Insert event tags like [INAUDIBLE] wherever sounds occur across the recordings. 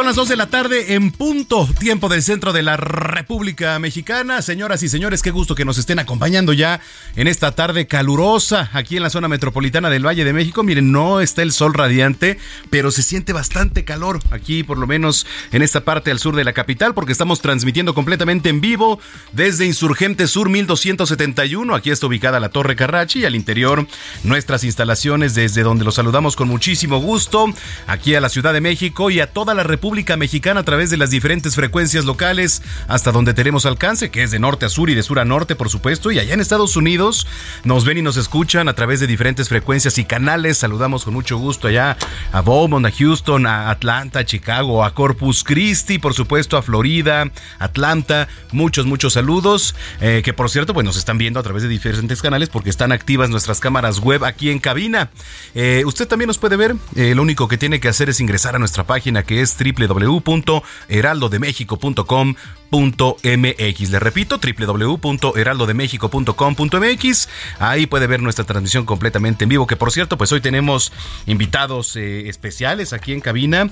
Son las 2 de la tarde en punto, tiempo del centro de la República Mexicana. Señoras y señores, qué gusto que nos estén acompañando ya en esta tarde calurosa aquí en la zona metropolitana del Valle de México. Miren, no está el sol radiante, pero se siente bastante calor aquí, por lo menos en esta parte al sur de la capital, porque estamos transmitiendo completamente en vivo desde Insurgente Sur 1271. Aquí está ubicada la Torre Carrachi y al interior nuestras instalaciones desde donde los saludamos con muchísimo gusto aquí a la Ciudad de México y a toda la República Mexicana a través de las diferentes frecuencias locales hasta donde tenemos alcance, que es de norte a sur y de sur a norte, por supuesto. Y allá en Estados Unidos nos ven y nos escuchan a través de diferentes frecuencias y canales. Saludamos con mucho gusto allá a Beaumont, a Houston, a Atlanta, a Chicago, a Corpus Christi, por supuesto a Florida, Atlanta. Muchos, muchos saludos. Eh, que por cierto, pues nos están viendo a través de diferentes canales porque están activas nuestras cámaras web aquí en cabina. Eh, usted también nos puede ver. Eh, lo único que tiene que hacer es ingresar a nuestra página que es www.heraldodemexico.com.mx. Le repito, www.heraldodemexico.com.mx. Ahí puede ver nuestra transmisión completamente en vivo, que por cierto, pues hoy tenemos invitados eh, especiales aquí en cabina.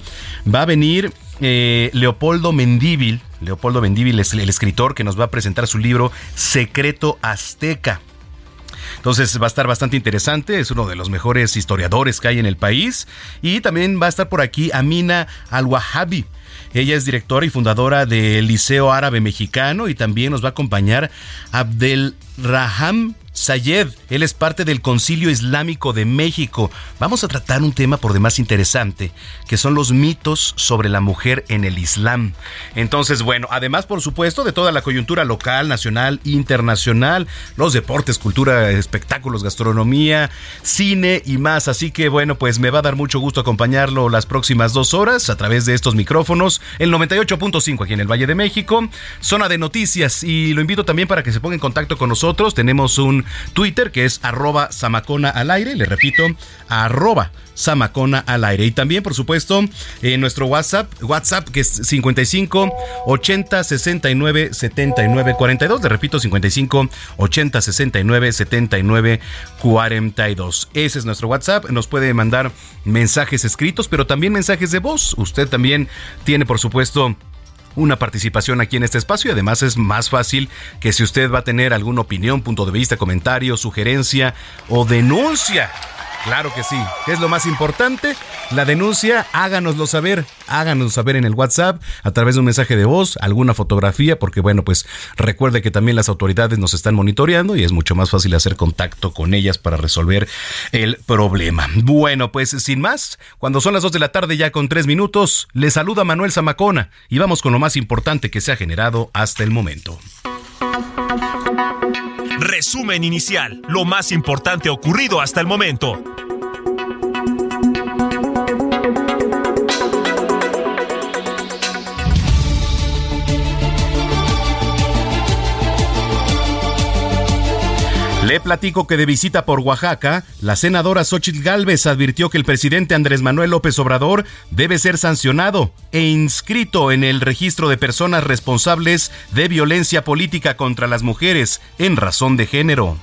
Va a venir eh, Leopoldo Mendíbil. Leopoldo Mendíbil es el escritor que nos va a presentar su libro Secreto Azteca. Entonces va a estar bastante interesante, es uno de los mejores historiadores que hay en el país. Y también va a estar por aquí Amina Al-Wahabi. Ella es directora y fundadora del Liceo Árabe Mexicano y también nos va a acompañar Abdel Raham Sayed, él es parte del Concilio Islámico de México. Vamos a tratar un tema por demás interesante, que son los mitos sobre la mujer en el Islam. Entonces, bueno, además, por supuesto, de toda la coyuntura local, nacional, internacional, los deportes, cultura, espectáculos, gastronomía, cine y más. Así que, bueno, pues me va a dar mucho gusto acompañarlo las próximas dos horas a través de estos micrófonos, el 98.5 aquí en el Valle de México, zona de noticias. Y lo invito también para que se ponga en contacto con nosotros. Tenemos un Twitter que es arroba Samacona al aire, le repito, arroba Samacona al aire. Y también, por supuesto, en nuestro WhatsApp, WhatsApp que es 55 80 69 79 42. Le repito, 55 80 69 79 42. Ese es nuestro WhatsApp. Nos puede mandar mensajes escritos, pero también mensajes de voz. Usted también tiene, por supuesto, una participación aquí en este espacio. Y además es más fácil que si usted va a tener alguna opinión, punto de vista, comentario, sugerencia o denuncia Claro que sí. ¿Qué es lo más importante? La denuncia, háganoslo saber. Háganoslo saber en el WhatsApp a través de un mensaje de voz, alguna fotografía, porque bueno, pues recuerde que también las autoridades nos están monitoreando y es mucho más fácil hacer contacto con ellas para resolver el problema. Bueno, pues sin más, cuando son las 2 de la tarde ya con 3 minutos, le saluda Manuel Zamacona y vamos con lo más importante que se ha generado hasta el momento. Resumen inicial, lo más importante ocurrido hasta el momento. Platico que de visita por Oaxaca, la senadora Xochitl Gálvez advirtió que el presidente Andrés Manuel López Obrador debe ser sancionado e inscrito en el registro de personas responsables de violencia política contra las mujeres en razón de género.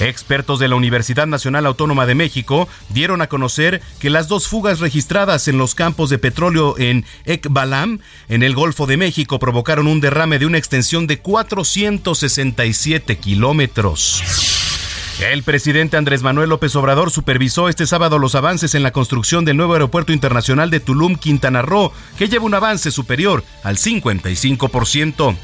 Expertos de la Universidad Nacional Autónoma de México dieron a conocer que las dos fugas registradas en los campos de petróleo en Ekbalam, en el Golfo de México, provocaron un derrame de una extensión de 467 kilómetros. El presidente Andrés Manuel López Obrador supervisó este sábado los avances en la construcción del nuevo aeropuerto internacional de Tulum, Quintana Roo, que lleva un avance superior al 55%.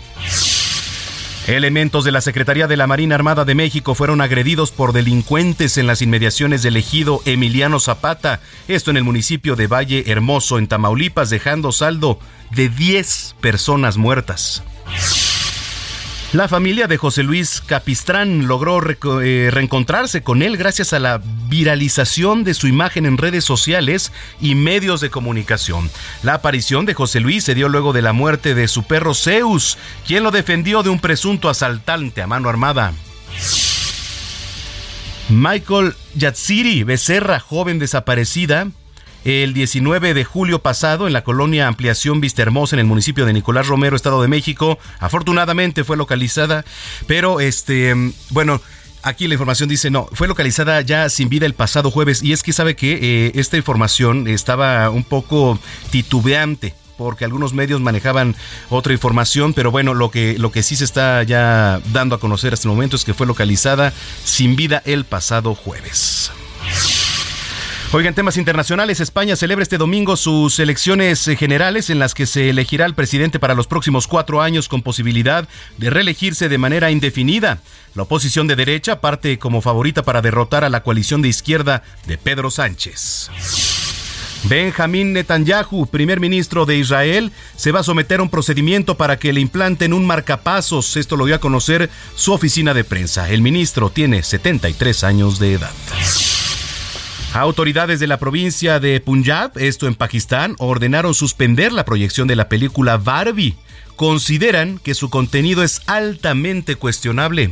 Elementos de la Secretaría de la Marina Armada de México fueron agredidos por delincuentes en las inmediaciones del ejido Emiliano Zapata, esto en el municipio de Valle Hermoso, en Tamaulipas, dejando saldo de 10 personas muertas. La familia de José Luis Capistrán logró eh, reencontrarse con él gracias a la viralización de su imagen en redes sociales y medios de comunicación. La aparición de José Luis se dio luego de la muerte de su perro Zeus, quien lo defendió de un presunto asaltante a mano armada. Michael Yatsiri Becerra, joven desaparecida, el 19 de julio pasado en la colonia Ampliación Vista Hermosa en el municipio de Nicolás Romero, Estado de México. Afortunadamente fue localizada, pero este, bueno, aquí la información dice no, fue localizada ya sin vida el pasado jueves y es que sabe que eh, esta información estaba un poco titubeante porque algunos medios manejaban otra información, pero bueno, lo que, lo que sí se está ya dando a conocer hasta el momento es que fue localizada sin vida el pasado jueves. Oigan, temas internacionales. España celebra este domingo sus elecciones eh, generales en las que se elegirá al presidente para los próximos cuatro años con posibilidad de reelegirse de manera indefinida. La oposición de derecha parte como favorita para derrotar a la coalición de izquierda de Pedro Sánchez. Benjamín Netanyahu, primer ministro de Israel, se va a someter a un procedimiento para que le implanten un marcapasos. Esto lo dio a conocer su oficina de prensa. El ministro tiene 73 años de edad. Autoridades de la provincia de Punjab, esto en Pakistán, ordenaron suspender la proyección de la película Barbie. Consideran que su contenido es altamente cuestionable.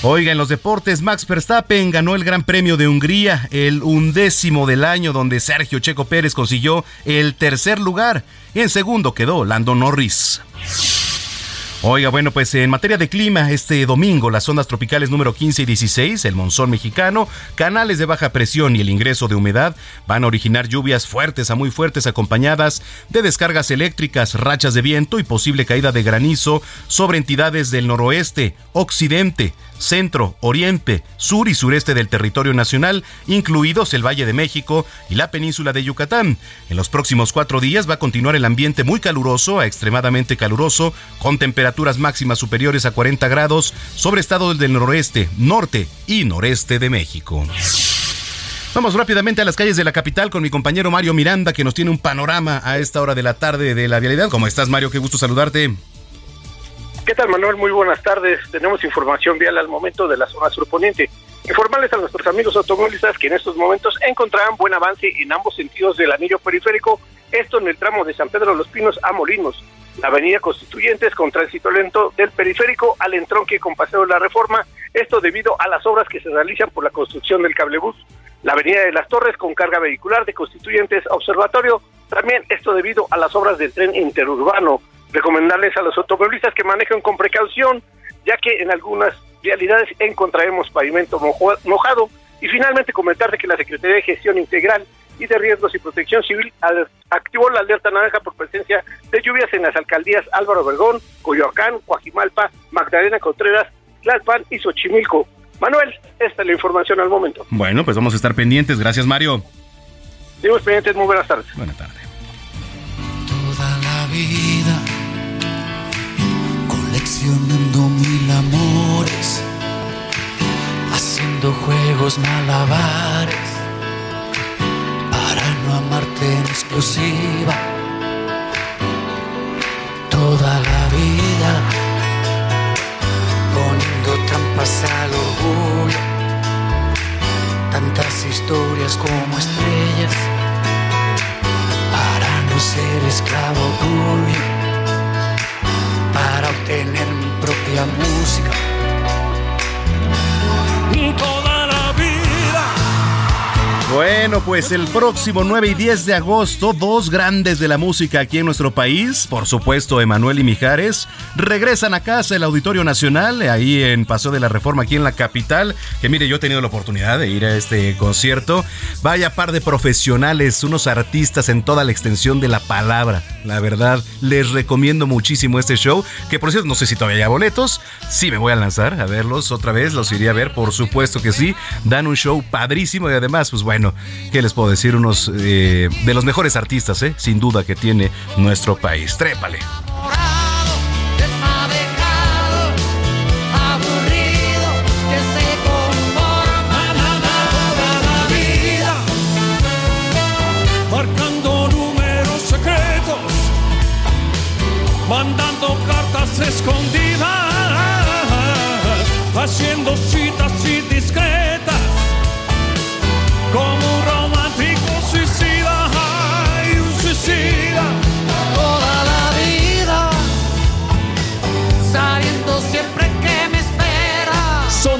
Oiga, en los deportes, Max Verstappen ganó el Gran Premio de Hungría, el undécimo del año, donde Sergio Checo Pérez consiguió el tercer lugar. En segundo quedó Lando Norris. Oiga, bueno, pues en materia de clima, este domingo las ondas tropicales número 15 y 16, el monzón mexicano, canales de baja presión y el ingreso de humedad van a originar lluvias fuertes a muy fuertes acompañadas de descargas eléctricas, rachas de viento y posible caída de granizo sobre entidades del noroeste, occidente, centro, oriente, sur y sureste del territorio nacional, incluidos el Valle de México y la península de Yucatán. En los próximos cuatro días va a continuar el ambiente muy caluroso a extremadamente caluroso, con temperaturas máximas superiores a 40 grados sobre estados del noroeste, norte y noreste de México. Vamos rápidamente a las calles de la capital con mi compañero Mario Miranda, que nos tiene un panorama a esta hora de la tarde de la vialidad. ¿Cómo estás, Mario? Qué gusto saludarte. ¿Qué tal, Manuel? Muy buenas tardes. Tenemos información vial al momento de la zona surponiente. Informarles a nuestros amigos automovilistas que en estos momentos encontrarán buen avance en ambos sentidos del anillo periférico, esto en el tramo de San Pedro de los Pinos a Molinos, la avenida Constituyentes con tránsito lento del periférico al entronque con Paseo de la Reforma, esto debido a las obras que se realizan por la construcción del cablebús, la avenida de las Torres con carga vehicular de Constituyentes Observatorio, también esto debido a las obras del tren interurbano recomendarles a los automovilistas que manejen con precaución, ya que en algunas vialidades encontraremos pavimento mojado. Y finalmente comentar que la Secretaría de Gestión Integral y de Riesgos y Protección Civil activó la alerta naranja por presencia de lluvias en las alcaldías Álvaro Obregón, Coyoacán, Coajimalpa, Magdalena Contreras, Tlalpan y Xochimilco. Manuel, esta es la información al momento. Bueno, pues vamos a estar pendientes. Gracias, Mario. Seguimos pendientes. Muy buenas tardes. Buenas tardes. Toda la vida coleccionando mil amores, haciendo juegos malabares amarte en exclusiva. Toda la vida, poniendo trampas al orgullo, tantas historias como estrellas para no ser esclavo tuyo. Para obtener mi propia música. Vida Bueno, pues el próximo 9 y 10 de agosto, dos grandes de la música aquí en nuestro país, por supuesto Emanuel y Mijares, regresan a casa el Auditorio Nacional, ahí en Paseo de la Reforma, aquí en la capital, que mire, yo he tenido la oportunidad de ir a este concierto. Vaya par de profesionales, unos artistas en toda la extensión de la palabra. La verdad, les recomiendo muchísimo este show, que por cierto, no sé si todavía hay boletos, sí me voy a lanzar a verlos otra vez, los iría a ver, por supuesto que sí, dan un show padrísimo y además, pues bueno, bueno, ¿qué les puedo decir? Unos eh, de los mejores artistas, ¿eh? sin duda, que tiene nuestro país. Trépale. marcando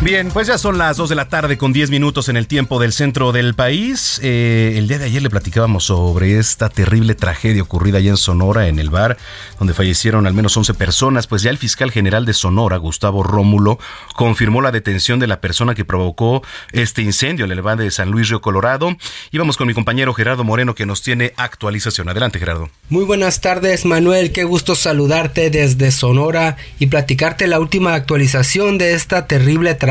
Bien, pues ya son las 2 de la tarde con 10 minutos en el tiempo del centro del país. Eh, el día de ayer le platicábamos sobre esta terrible tragedia ocurrida allá en Sonora, en el bar, donde fallecieron al menos 11 personas. Pues ya el fiscal general de Sonora, Gustavo Rómulo, confirmó la detención de la persona que provocó este incendio en el bar de San Luis Río Colorado. Y vamos con mi compañero Gerardo Moreno que nos tiene actualización. Adelante, Gerardo. Muy buenas tardes, Manuel. Qué gusto saludarte desde Sonora y platicarte la última actualización de esta terrible tragedia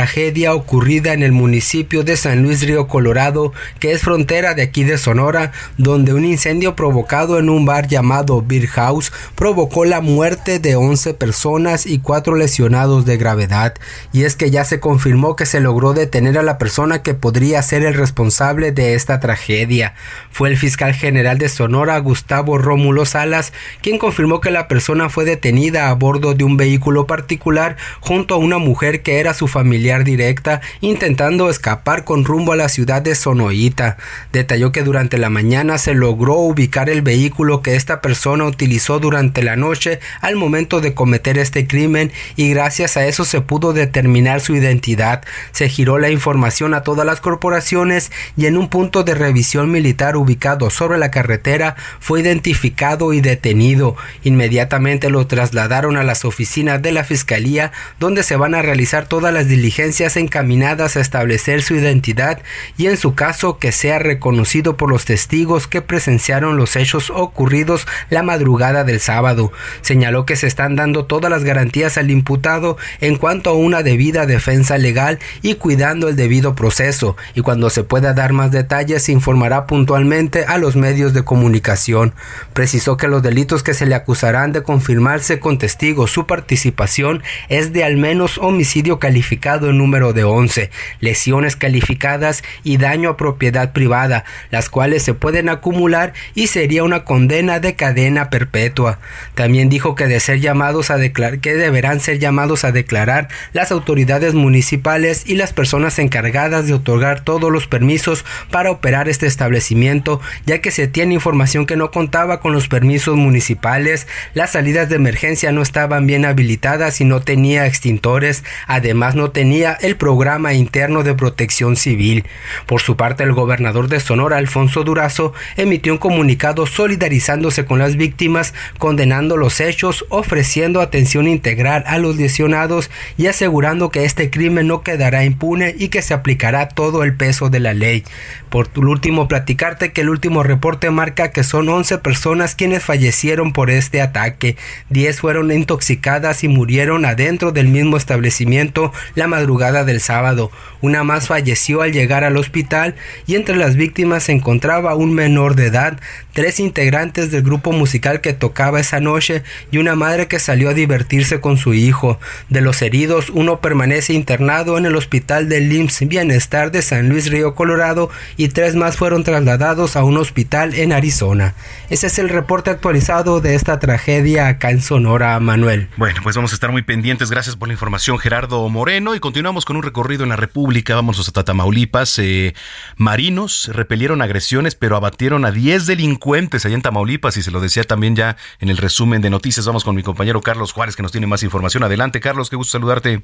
ocurrida en el municipio de San Luis Río Colorado, que es frontera de aquí de Sonora, donde un incendio provocado en un bar llamado Beer House provocó la muerte de 11 personas y 4 lesionados de gravedad. Y es que ya se confirmó que se logró detener a la persona que podría ser el responsable de esta tragedia. Fue el fiscal general de Sonora, Gustavo Rómulo Salas, quien confirmó que la persona fue detenida a bordo de un vehículo particular junto a una mujer que era su familiar directa intentando escapar con rumbo a la ciudad de Sonoita. Detalló que durante la mañana se logró ubicar el vehículo que esta persona utilizó durante la noche al momento de cometer este crimen y gracias a eso se pudo determinar su identidad. Se giró la información a todas las corporaciones y en un punto de revisión militar ubicado sobre la carretera fue identificado y detenido. Inmediatamente lo trasladaron a las oficinas de la Fiscalía donde se van a realizar todas las diligencias encaminadas a establecer su identidad y en su caso que sea reconocido por los testigos que presenciaron los hechos ocurridos la madrugada del sábado. Señaló que se están dando todas las garantías al imputado en cuanto a una debida defensa legal y cuidando el debido proceso y cuando se pueda dar más detalles se informará puntualmente a los medios de comunicación. Precisó que los delitos que se le acusarán de confirmarse con testigos su participación es de al menos homicidio calificado número de 11, lesiones calificadas y daño a propiedad privada, las cuales se pueden acumular y sería una condena de cadena perpetua. También dijo que de ser llamados a declarar que deberán ser llamados a declarar las autoridades municipales y las personas encargadas de otorgar todos los permisos para operar este establecimiento, ya que se tiene información que no contaba con los permisos municipales, las salidas de emergencia no estaban bien habilitadas y no tenía extintores, además no tenía el programa interno de protección civil. Por su parte, el gobernador de Sonora, Alfonso Durazo, emitió un comunicado solidarizándose con las víctimas, condenando los hechos, ofreciendo atención integral a los lesionados y asegurando que este crimen no quedará impune y que se aplicará todo el peso de la ley. Por último, platicarte que el último reporte marca que son 11 personas quienes fallecieron por este ataque. 10 fueron intoxicadas y murieron adentro del mismo establecimiento la madrugada del sábado. Una más falleció al llegar al hospital y entre las víctimas se encontraba un menor de edad, tres integrantes del grupo musical que tocaba esa noche y una madre que salió a divertirse con su hijo. De los heridos, uno permanece internado en el hospital del IMSS Bienestar de San Luis Río Colorado y tres más fueron trasladados a un hospital en Arizona. Ese es el reporte actualizado de esta tragedia acá en Sonora, Manuel. Bueno, pues vamos a estar muy pendientes. Gracias por la información, Gerardo Moreno. Continuamos con un recorrido en la República. Vamos hasta Tamaulipas. Eh, marinos repelieron agresiones, pero abatieron a 10 delincuentes allá en Tamaulipas. Y se lo decía también ya en el resumen de noticias. Vamos con mi compañero Carlos Juárez, que nos tiene más información. Adelante, Carlos, qué gusto saludarte.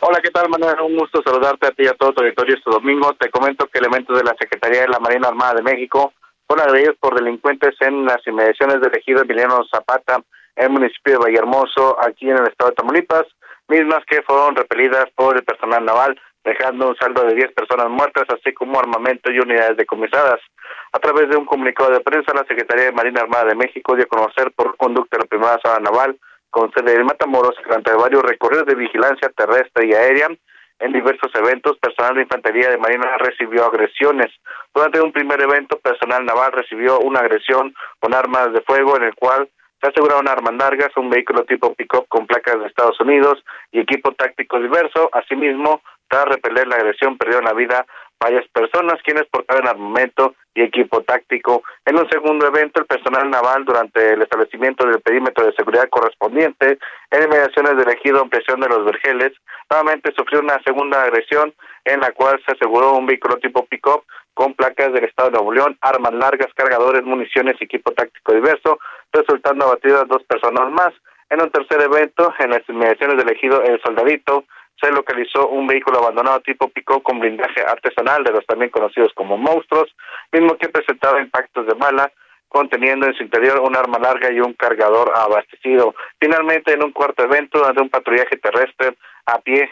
Hola, ¿qué tal, Manuel? Un gusto saludarte a ti y a todo tu territorio este domingo. Te comento que elementos de la Secretaría de la Marina Armada de México fueron agredidos por delincuentes en las inmediaciones del ejido Emiliano Zapata, en el municipio de Vallehermoso, aquí en el estado de Tamaulipas, mismas que fueron repelidas por el personal naval, dejando un saldo de 10 personas muertas, así como armamento y unidades decomisadas. A través de un comunicado de prensa, la Secretaría de Marina Armada de México dio a conocer por conducta de la primera sala naval con sede en Matamoros, durante varios recorridos de vigilancia terrestre y aérea, en diversos eventos, personal de infantería de Marina recibió agresiones. Durante un primer evento, personal naval recibió una agresión con armas de fuego en el cual se aseguraron armas largas, un vehículo tipo pick-up con placas de Estados Unidos y equipo táctico diverso. Asimismo, tras repeler la agresión, perdieron la vida varias personas quienes portaban armamento y equipo táctico. En un segundo evento, el personal naval durante el establecimiento del perímetro de seguridad correspondiente en inmediaciones del ejido ampliación de los Vergeles, nuevamente sufrió una segunda agresión en la cual se aseguró un vehículo tipo pick-up con placas del Estado de Nuevo León, armas largas, cargadores, municiones y equipo táctico diverso, resultando abatidas dos personas más. En un tercer evento, en las inmediaciones del ejido El Soldadito, se localizó un vehículo abandonado tipo pico con blindaje artesanal de los también conocidos como monstruos, mismo que presentaba impactos de bala, conteniendo en su interior un arma larga y un cargador abastecido. Finalmente, en un cuarto evento, de un patrullaje terrestre a pie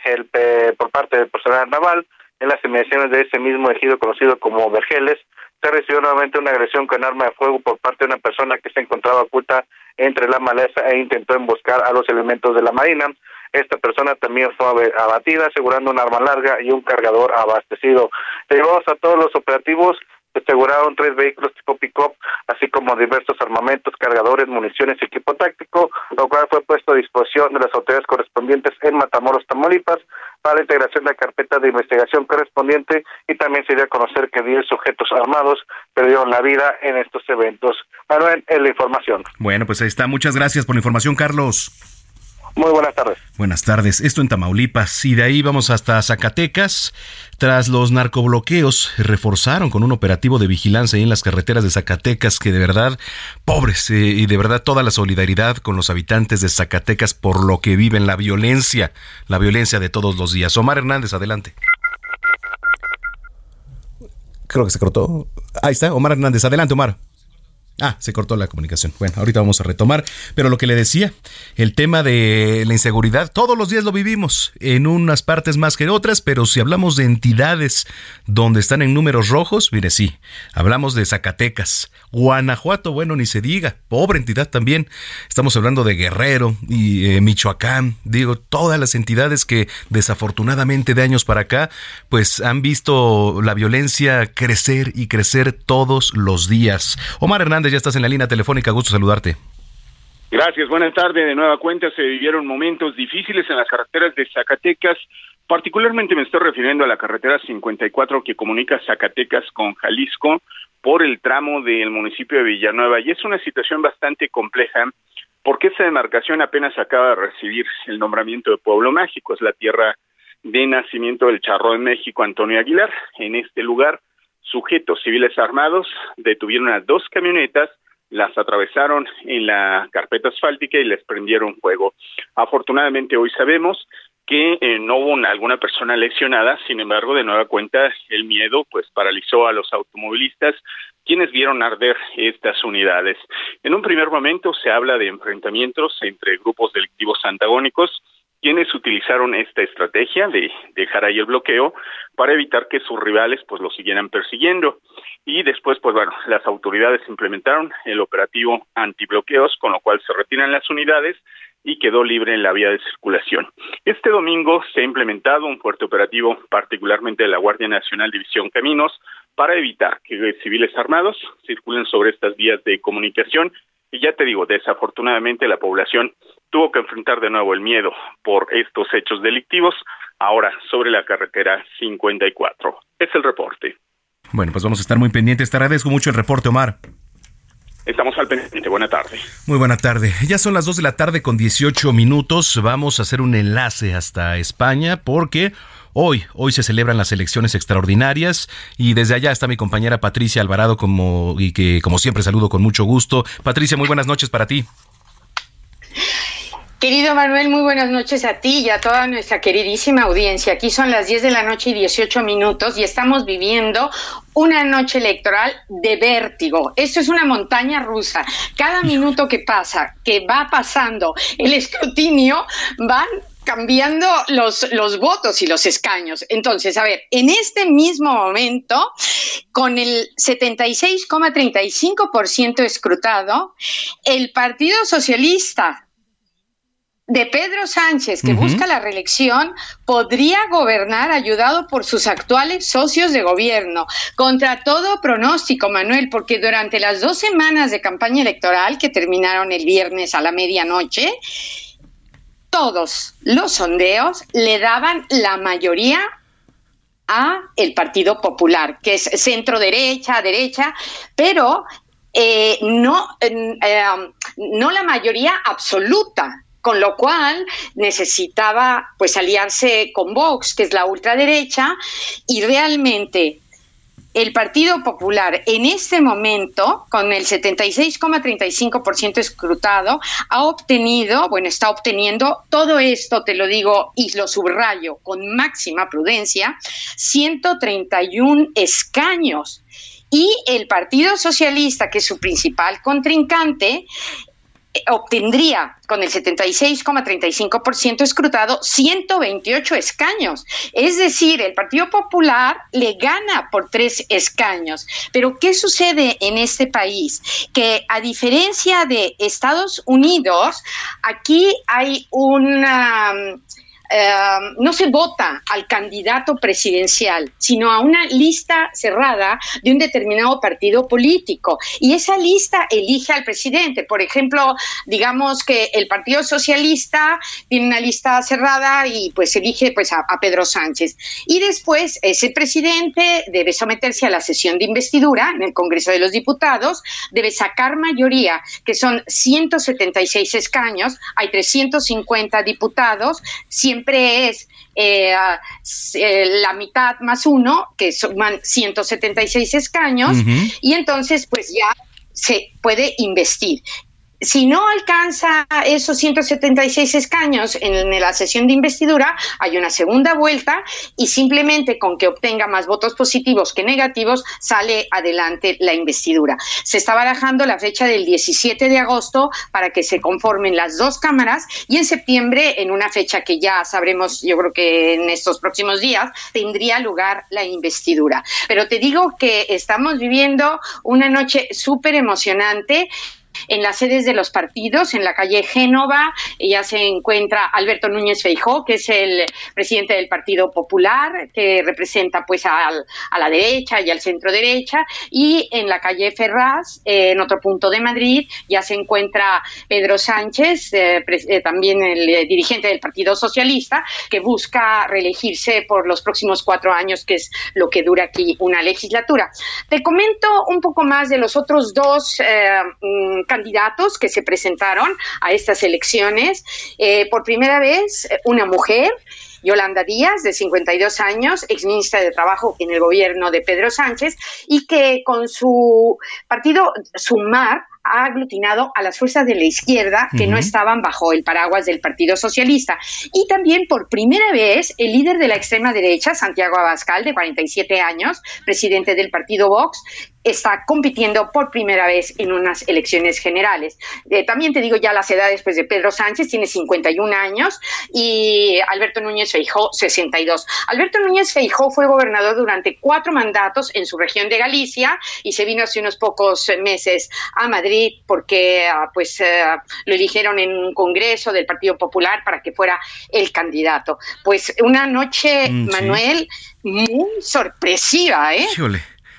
por parte del personal naval, en las inmediaciones de ese mismo ejido conocido como Vergeles, se recibió nuevamente una agresión con arma de fuego por parte de una persona que se encontraba oculta entre la maleza e intentó emboscar a los elementos de la Marina. Esta persona también fue abatida, asegurando un arma larga y un cargador abastecido. Llevamos a todos los operativos se aseguraron tres vehículos tipo pick-up, así como diversos armamentos, cargadores, municiones y equipo táctico, lo cual fue puesto a disposición de las autoridades correspondientes en Matamoros, Tamaulipas, para la integración de la carpeta de investigación correspondiente y también se dio a conocer que 10 sujetos armados perdieron la vida en estos eventos. Manuel, es la información. Bueno, pues ahí está. Muchas gracias por la información, Carlos. Muy buenas tardes. Buenas tardes. Esto en Tamaulipas y de ahí vamos hasta Zacatecas. Tras los narcobloqueos, reforzaron con un operativo de vigilancia ahí en las carreteras de Zacatecas que de verdad, pobres eh, y de verdad toda la solidaridad con los habitantes de Zacatecas por lo que viven, la violencia, la violencia de todos los días. Omar Hernández, adelante. Creo que se cortó. Ahí está, Omar Hernández. Adelante, Omar. Ah, se cortó la comunicación. Bueno, ahorita vamos a retomar. Pero lo que le decía, el tema de la inseguridad, todos los días lo vivimos, en unas partes más que otras, pero si hablamos de entidades donde están en números rojos, mire, sí, hablamos de Zacatecas, Guanajuato, bueno, ni se diga, pobre entidad también. Estamos hablando de Guerrero y eh, Michoacán, digo, todas las entidades que desafortunadamente de años para acá, pues han visto la violencia crecer y crecer todos los días. Omar Hernández ya estás en la línea telefónica, gusto saludarte. Gracias, buenas tardes. De nueva cuenta se vivieron momentos difíciles en las carreteras de Zacatecas. Particularmente me estoy refiriendo a la carretera 54 que comunica Zacatecas con Jalisco por el tramo del municipio de Villanueva. Y es una situación bastante compleja porque esta demarcación apenas acaba de recibir el nombramiento de Pueblo Mágico. Es la tierra de nacimiento del charro de México, Antonio Aguilar. En este lugar sujetos civiles armados detuvieron a dos camionetas, las atravesaron en la carpeta asfáltica y les prendieron fuego. Afortunadamente hoy sabemos que eh, no hubo alguna persona lesionada, sin embargo, de nueva cuenta, el miedo pues paralizó a los automovilistas quienes vieron arder estas unidades. En un primer momento se habla de enfrentamientos entre grupos delictivos antagónicos, quienes utilizaron esta estrategia de dejar ahí el bloqueo para evitar que sus rivales pues lo siguieran persiguiendo y después pues bueno las autoridades implementaron el operativo antibloqueos con lo cual se retiran las unidades y quedó libre en la vía de circulación. Este domingo se ha implementado un fuerte operativo particularmente de la Guardia Nacional División Caminos para evitar que civiles armados circulen sobre estas vías de comunicación y ya te digo, desafortunadamente la población tuvo que enfrentar de nuevo el miedo por estos hechos delictivos, ahora sobre la carretera 54. Es el reporte. Bueno, pues vamos a estar muy pendientes. Te agradezco mucho el reporte, Omar. Estamos al pendiente. Buena tarde. Muy buena tarde. Ya son las 2 de la tarde con 18 minutos. Vamos a hacer un enlace hasta España porque hoy, hoy se celebran las elecciones extraordinarias y desde allá está mi compañera Patricia Alvarado como y que como siempre saludo con mucho gusto. Patricia, muy buenas noches para ti. Querido Manuel, muy buenas noches a ti y a toda nuestra queridísima audiencia. Aquí son las 10 de la noche y 18 minutos y estamos viviendo una noche electoral de vértigo. Esto es una montaña rusa. Cada minuto que pasa, que va pasando el escrutinio, van cambiando los, los votos y los escaños. Entonces, a ver, en este mismo momento, con el 76,35% escrutado, el Partido Socialista de Pedro Sánchez, que busca la reelección, podría gobernar ayudado por sus actuales socios de gobierno, contra todo pronóstico, Manuel, porque durante las dos semanas de campaña electoral que terminaron el viernes a la medianoche, todos los sondeos le daban la mayoría a el Partido Popular, que es centro derecha, derecha, pero eh, no, eh, no la mayoría absoluta con lo cual necesitaba pues aliarse con Vox, que es la ultraderecha, y realmente el Partido Popular en este momento, con el 76,35% escrutado, ha obtenido, bueno, está obteniendo todo esto, te lo digo y lo subrayo con máxima prudencia, 131 escaños. Y el Partido Socialista, que es su principal contrincante, obtendría con el 76,35% escrutado 128 escaños. Es decir, el Partido Popular le gana por tres escaños. Pero ¿qué sucede en este país? Que a diferencia de Estados Unidos, aquí hay una eh, no se vota al candidato presidencial, sino a una lista cerrada de un determinado partido político. Y esa lista elige al presidente. Por ejemplo, digamos que el Partido Socialista tiene una lista cerrada y pues elige pues a, a Pedro Sánchez. Y después ese presidente debe someterse a la sesión de investidura en el Congreso de los Diputados, debe sacar mayoría, que son 176 escaños, hay 350 diputados, siempre es eh, eh, la mitad más uno, que suman 176 escaños, y entonces pues ya se puede investir. Si no alcanza esos 176 escaños en, la sesión de investidura, hay una segunda vuelta y simplemente con que obtenga más votos positivos que negativos sale adelante la investidura. Se está barajando la fecha del 17 de agosto para que se conformen las dos cámaras y en septiembre, en una fecha que ya sabremos, yo creo que en estos próximos días, tendría lugar la investidura. Pero te digo que estamos viviendo una noche súper emocionante en las sedes de los partidos, en la calle Génova, ya se encuentra Alberto Núñez Feijó, que es el presidente del Partido Popular, que representa pues a la derecha y al centro derecha, y en la calle Ferraz, eh, en otro punto de Madrid, ya se encuentra Pedro Sánchez, eh, eh, también el dirigente del Partido Socialista, que busca reelegirse por los próximos cuatro años, que es lo que dura aquí una legislatura. Te comento un poco más de los otros dos mm, candidatos que se presentaron a estas elecciones. Eh, por primera vez, una mujer. Yolanda Díaz, de 52 años, exministra de Trabajo en el gobierno de Pedro Sánchez, y que con su partido Sumar ha aglutinado a las fuerzas de la izquierda que no estaban bajo el paraguas del Partido Socialista. Y también por primera vez el líder de la extrema derecha, Santiago Abascal, de 47 años, presidente del partido Vox, está compitiendo por primera vez en unas elecciones generales. Eh, también te digo ya las edades pues, de Pedro Sánchez, tiene 51 años, y Alberto Núñez Feijó, 62. Alberto Núñez Feijó fue gobernador durante cuatro mandatos en su región de Galicia y se vino hace unos pocos meses a Madrid porque ah, pues eh, lo eligieron en un congreso del Partido Popular para que fuera el candidato. Pues una noche, mm, Manuel, muy sorpresiva, ¿eh?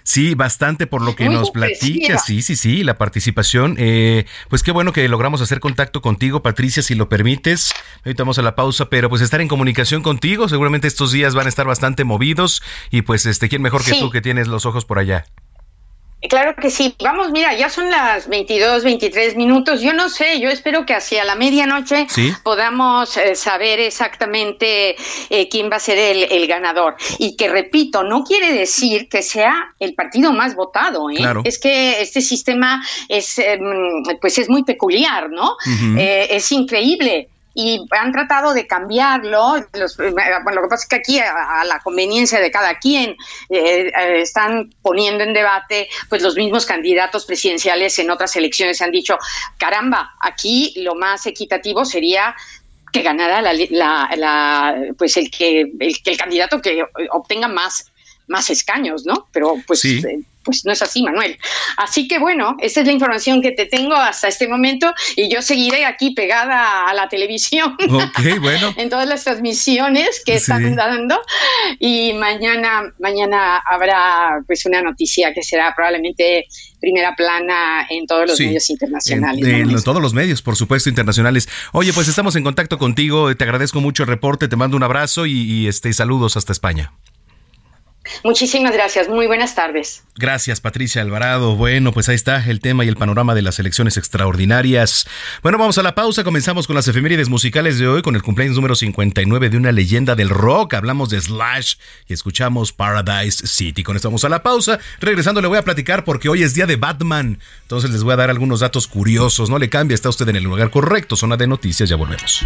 Sí, bastante por lo que nos platica. Sí, sí, sí, la participación. Eh, pues qué bueno que logramos hacer contacto contigo, Patricia, si lo permites. Ahorita vamos a la pausa, pero pues estar en comunicación contigo. Seguramente estos días van a estar bastante movidos y pues este, ¿quién mejor que tú que tienes los ojos por allá? Claro que sí. Vamos, mira, ya son las 22, 23 minutos. Yo no sé, yo espero que hacia la medianoche podamos eh, saber exactamente eh, quién va a ser el, ganador. Y que, repito, no quiere decir que sea el partido más votado. ¿eh? Es que este sistema es, em, pues es muy peculiar, ¿no? es increíble y han tratado de cambiarlo. Los, bueno, lo que pasa es que aquí, a, la conveniencia de cada quien, eh, eh, están poniendo en debate, pues los mismos candidatos presidenciales en otras elecciones han dicho, caramba, aquí lo más equitativo sería que ganara la, la, pues el que, el que el candidato que obtenga más más escaños, ¿no? Pero pues sí. Eh, pues no es así, Manuel. Así que bueno, esta es la información que te tengo hasta este momento y yo seguiré aquí pegada a la televisión. Ok, bueno. [LAUGHS] en todas las transmisiones que están dando y mañana mañana habrá pues una noticia que será probablemente primera plana en todos los medios internacionales. En, todos los medios, por supuesto, internacionales. Oye, pues estamos en contacto contigo, te agradezco mucho el reporte, te mando un abrazo y, y este saludos hasta España. Muchísimas gracias, muy buenas tardes. Gracias, Patricia Alvarado. Bueno, pues ahí está el tema y el panorama de las elecciones extraordinarias. Bueno, vamos a la pausa, comenzamos con las efemérides musicales de hoy, con el cumpleaños número 59 de una leyenda del rock. Hablamos de Slash y escuchamos Paradise City. Con esto vamos a la pausa. Regresando le voy a platicar porque hoy es día de Batman. Entonces les voy a dar algunos datos curiosos. No le cambie, está usted en el lugar correcto. Zona de noticias, ya volvemos.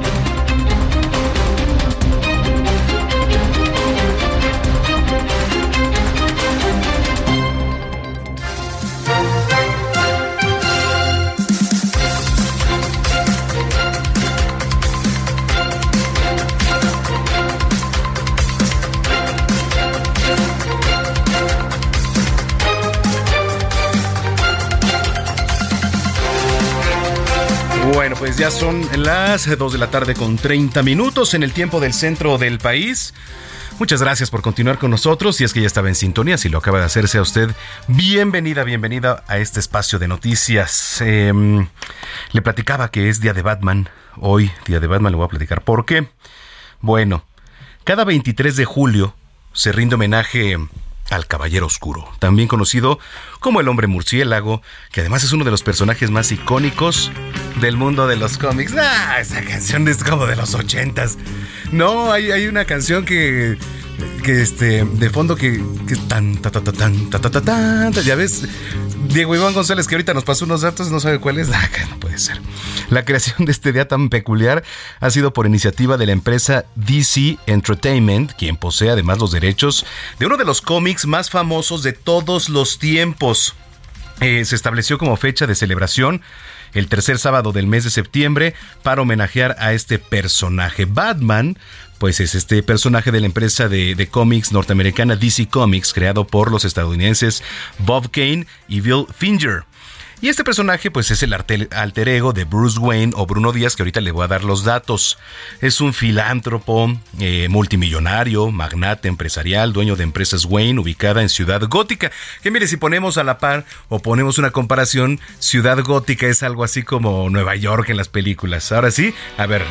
Pues ya son las 2 de la tarde con 30 minutos en el tiempo del centro del país. Muchas gracias por continuar con nosotros. Si es que ya estaba en sintonía, si lo acaba de hacerse a usted, bienvenida, bienvenida a este espacio de noticias. Em, le platicaba que es día de Batman. Hoy, día de Batman, le voy a platicar por qué. Bueno, cada 23 de julio se rinde homenaje al Caballero Oscuro, también conocido como el Hombre Murciélago, que además es uno de los personajes más icónicos del mundo de los cómics. Ah, esa canción es como de los ochentas. No, hay, hay una canción que que este de fondo que, que tan ta ta ta tan ta ta ta tan ya ves Diego Iván González que ahorita nos pasó unos datos no sabe cuál es ah, no puede ser la creación de este día tan peculiar ha sido por iniciativa de la empresa DC Entertainment quien posee además los derechos de uno de los cómics más famosos de todos los tiempos eh, se estableció como fecha de celebración el tercer sábado del mes de septiembre para homenajear a este personaje. Batman pues es este personaje de la empresa de, cómics norteamericana DC Comics, creado por los estadounidenses Bob Kane y Bill Finger. Y este personaje pues es el alter ego de Bruce Wayne o Bruno Díaz, que ahorita le voy a dar los datos. Es un filántropo, eh, multimillonario, magnate empresarial, dueño de empresas Wayne, ubicada en Ciudad Gótica. Que mire, si ponemos a la par o ponemos una comparación, Ciudad Gótica es algo así como Nueva York en las películas. Ahora sí, a ver.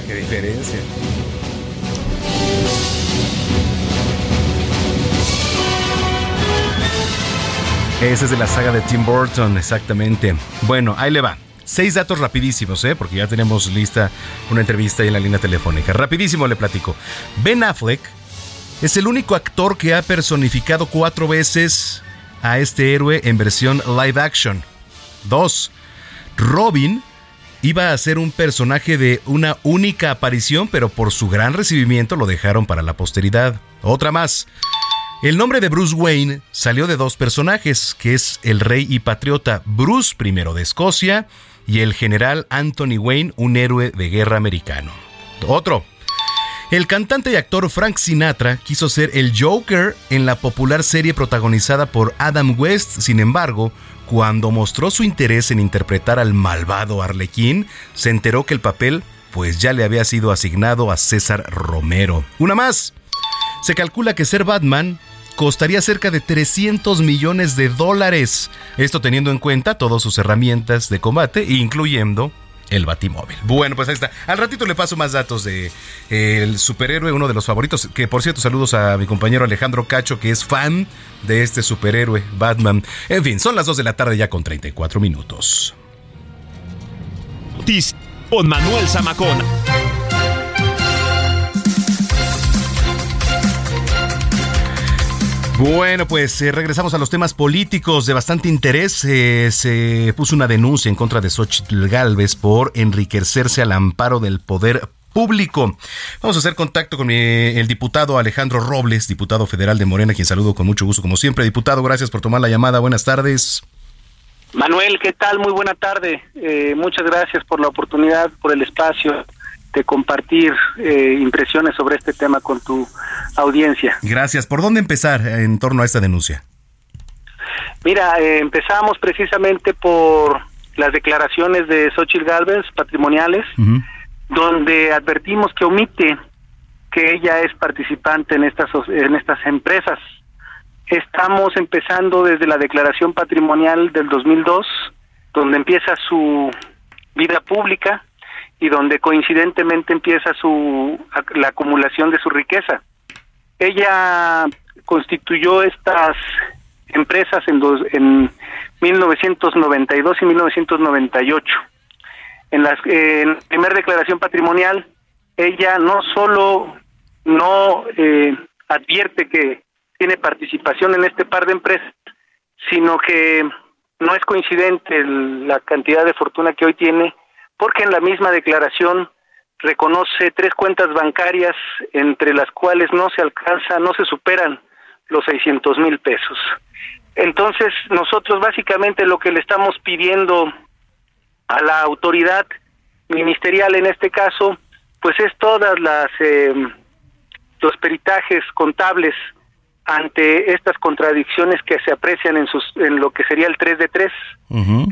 Qué diferencia. Esa es de la saga de Tim Burton, exactamente. Bueno, ahí le va. Seis datos rapidísimos, ¿eh? porque ya tenemos lista una entrevista ahí en la línea telefónica. Rapidísimo le platico. Ben Affleck es el único actor que ha personificado cuatro veces a este héroe en versión live action. Dos, Robin iba a ser un personaje de una única aparición, pero por su gran recibimiento lo dejaron para la posteridad. Otra más. El nombre de Bruce Wayne salió de dos personajes, que es el rey y patriota Bruce I de Escocia y el general Anthony Wayne, un héroe de guerra americano. Otro. El cantante y actor Frank Sinatra quiso ser el Joker en la popular serie protagonizada por Adam West, sin embargo, cuando mostró su interés en interpretar al malvado Arlequín, se enteró que el papel pues ya le había sido asignado a César Romero. Una más. Se calcula que ser Batman costaría cerca de 300 millones de dólares. Esto teniendo en cuenta todas sus herramientas de combate, incluyendo el Batimóvil. Bueno, pues ahí está. Al ratito le paso más datos de eh, el superhéroe, uno de los favoritos, que por cierto saludos a mi compañero Alejandro Cacho, que es fan de este superhéroe Batman. En fin, son las 2 de la tarde ya con 34 minutos. Con Manuel Zamacona. Bueno, pues eh, regresamos a los temas políticos de bastante interés. Eh, se puso una denuncia en contra de Xochitl Galvez por enriquecerse al amparo del poder público. Vamos a hacer contacto con el diputado Alejandro Robles, diputado federal de Morena, quien saludo con mucho gusto como siempre. Diputado, gracias por tomar la llamada. Buenas tardes. Manuel, ¿qué tal? Muy buena tarde. Eh, muchas gracias por la oportunidad, por el espacio de compartir eh, impresiones sobre este tema con tu audiencia. Gracias. ¿Por dónde empezar en torno a esta denuncia? Mira, eh, empezamos precisamente por las declaraciones de Xochitl Galvez, patrimoniales, donde advertimos que omite que ella es participante en estas en estas empresas. Estamos empezando desde la declaración patrimonial del 2002, donde empieza su vida pública, y donde coincidentemente empieza su la acumulación de su riqueza. Ella constituyó estas empresas en, dos, en 1992 y 1998. En, las, en la primera declaración patrimonial, ella no solo no eh, advierte que tiene participación en este par de empresas, sino que no es coincidente la cantidad de fortuna que hoy tiene porque en la misma declaración reconoce tres cuentas bancarias entre las cuales no se alcanza, no se superan los 600 mil pesos. Entonces, nosotros básicamente lo que le estamos pidiendo a la autoridad ministerial en este caso, pues es todas las eh, los peritajes contables ante estas contradicciones que se aprecian en sus en lo que sería el 3 de 3,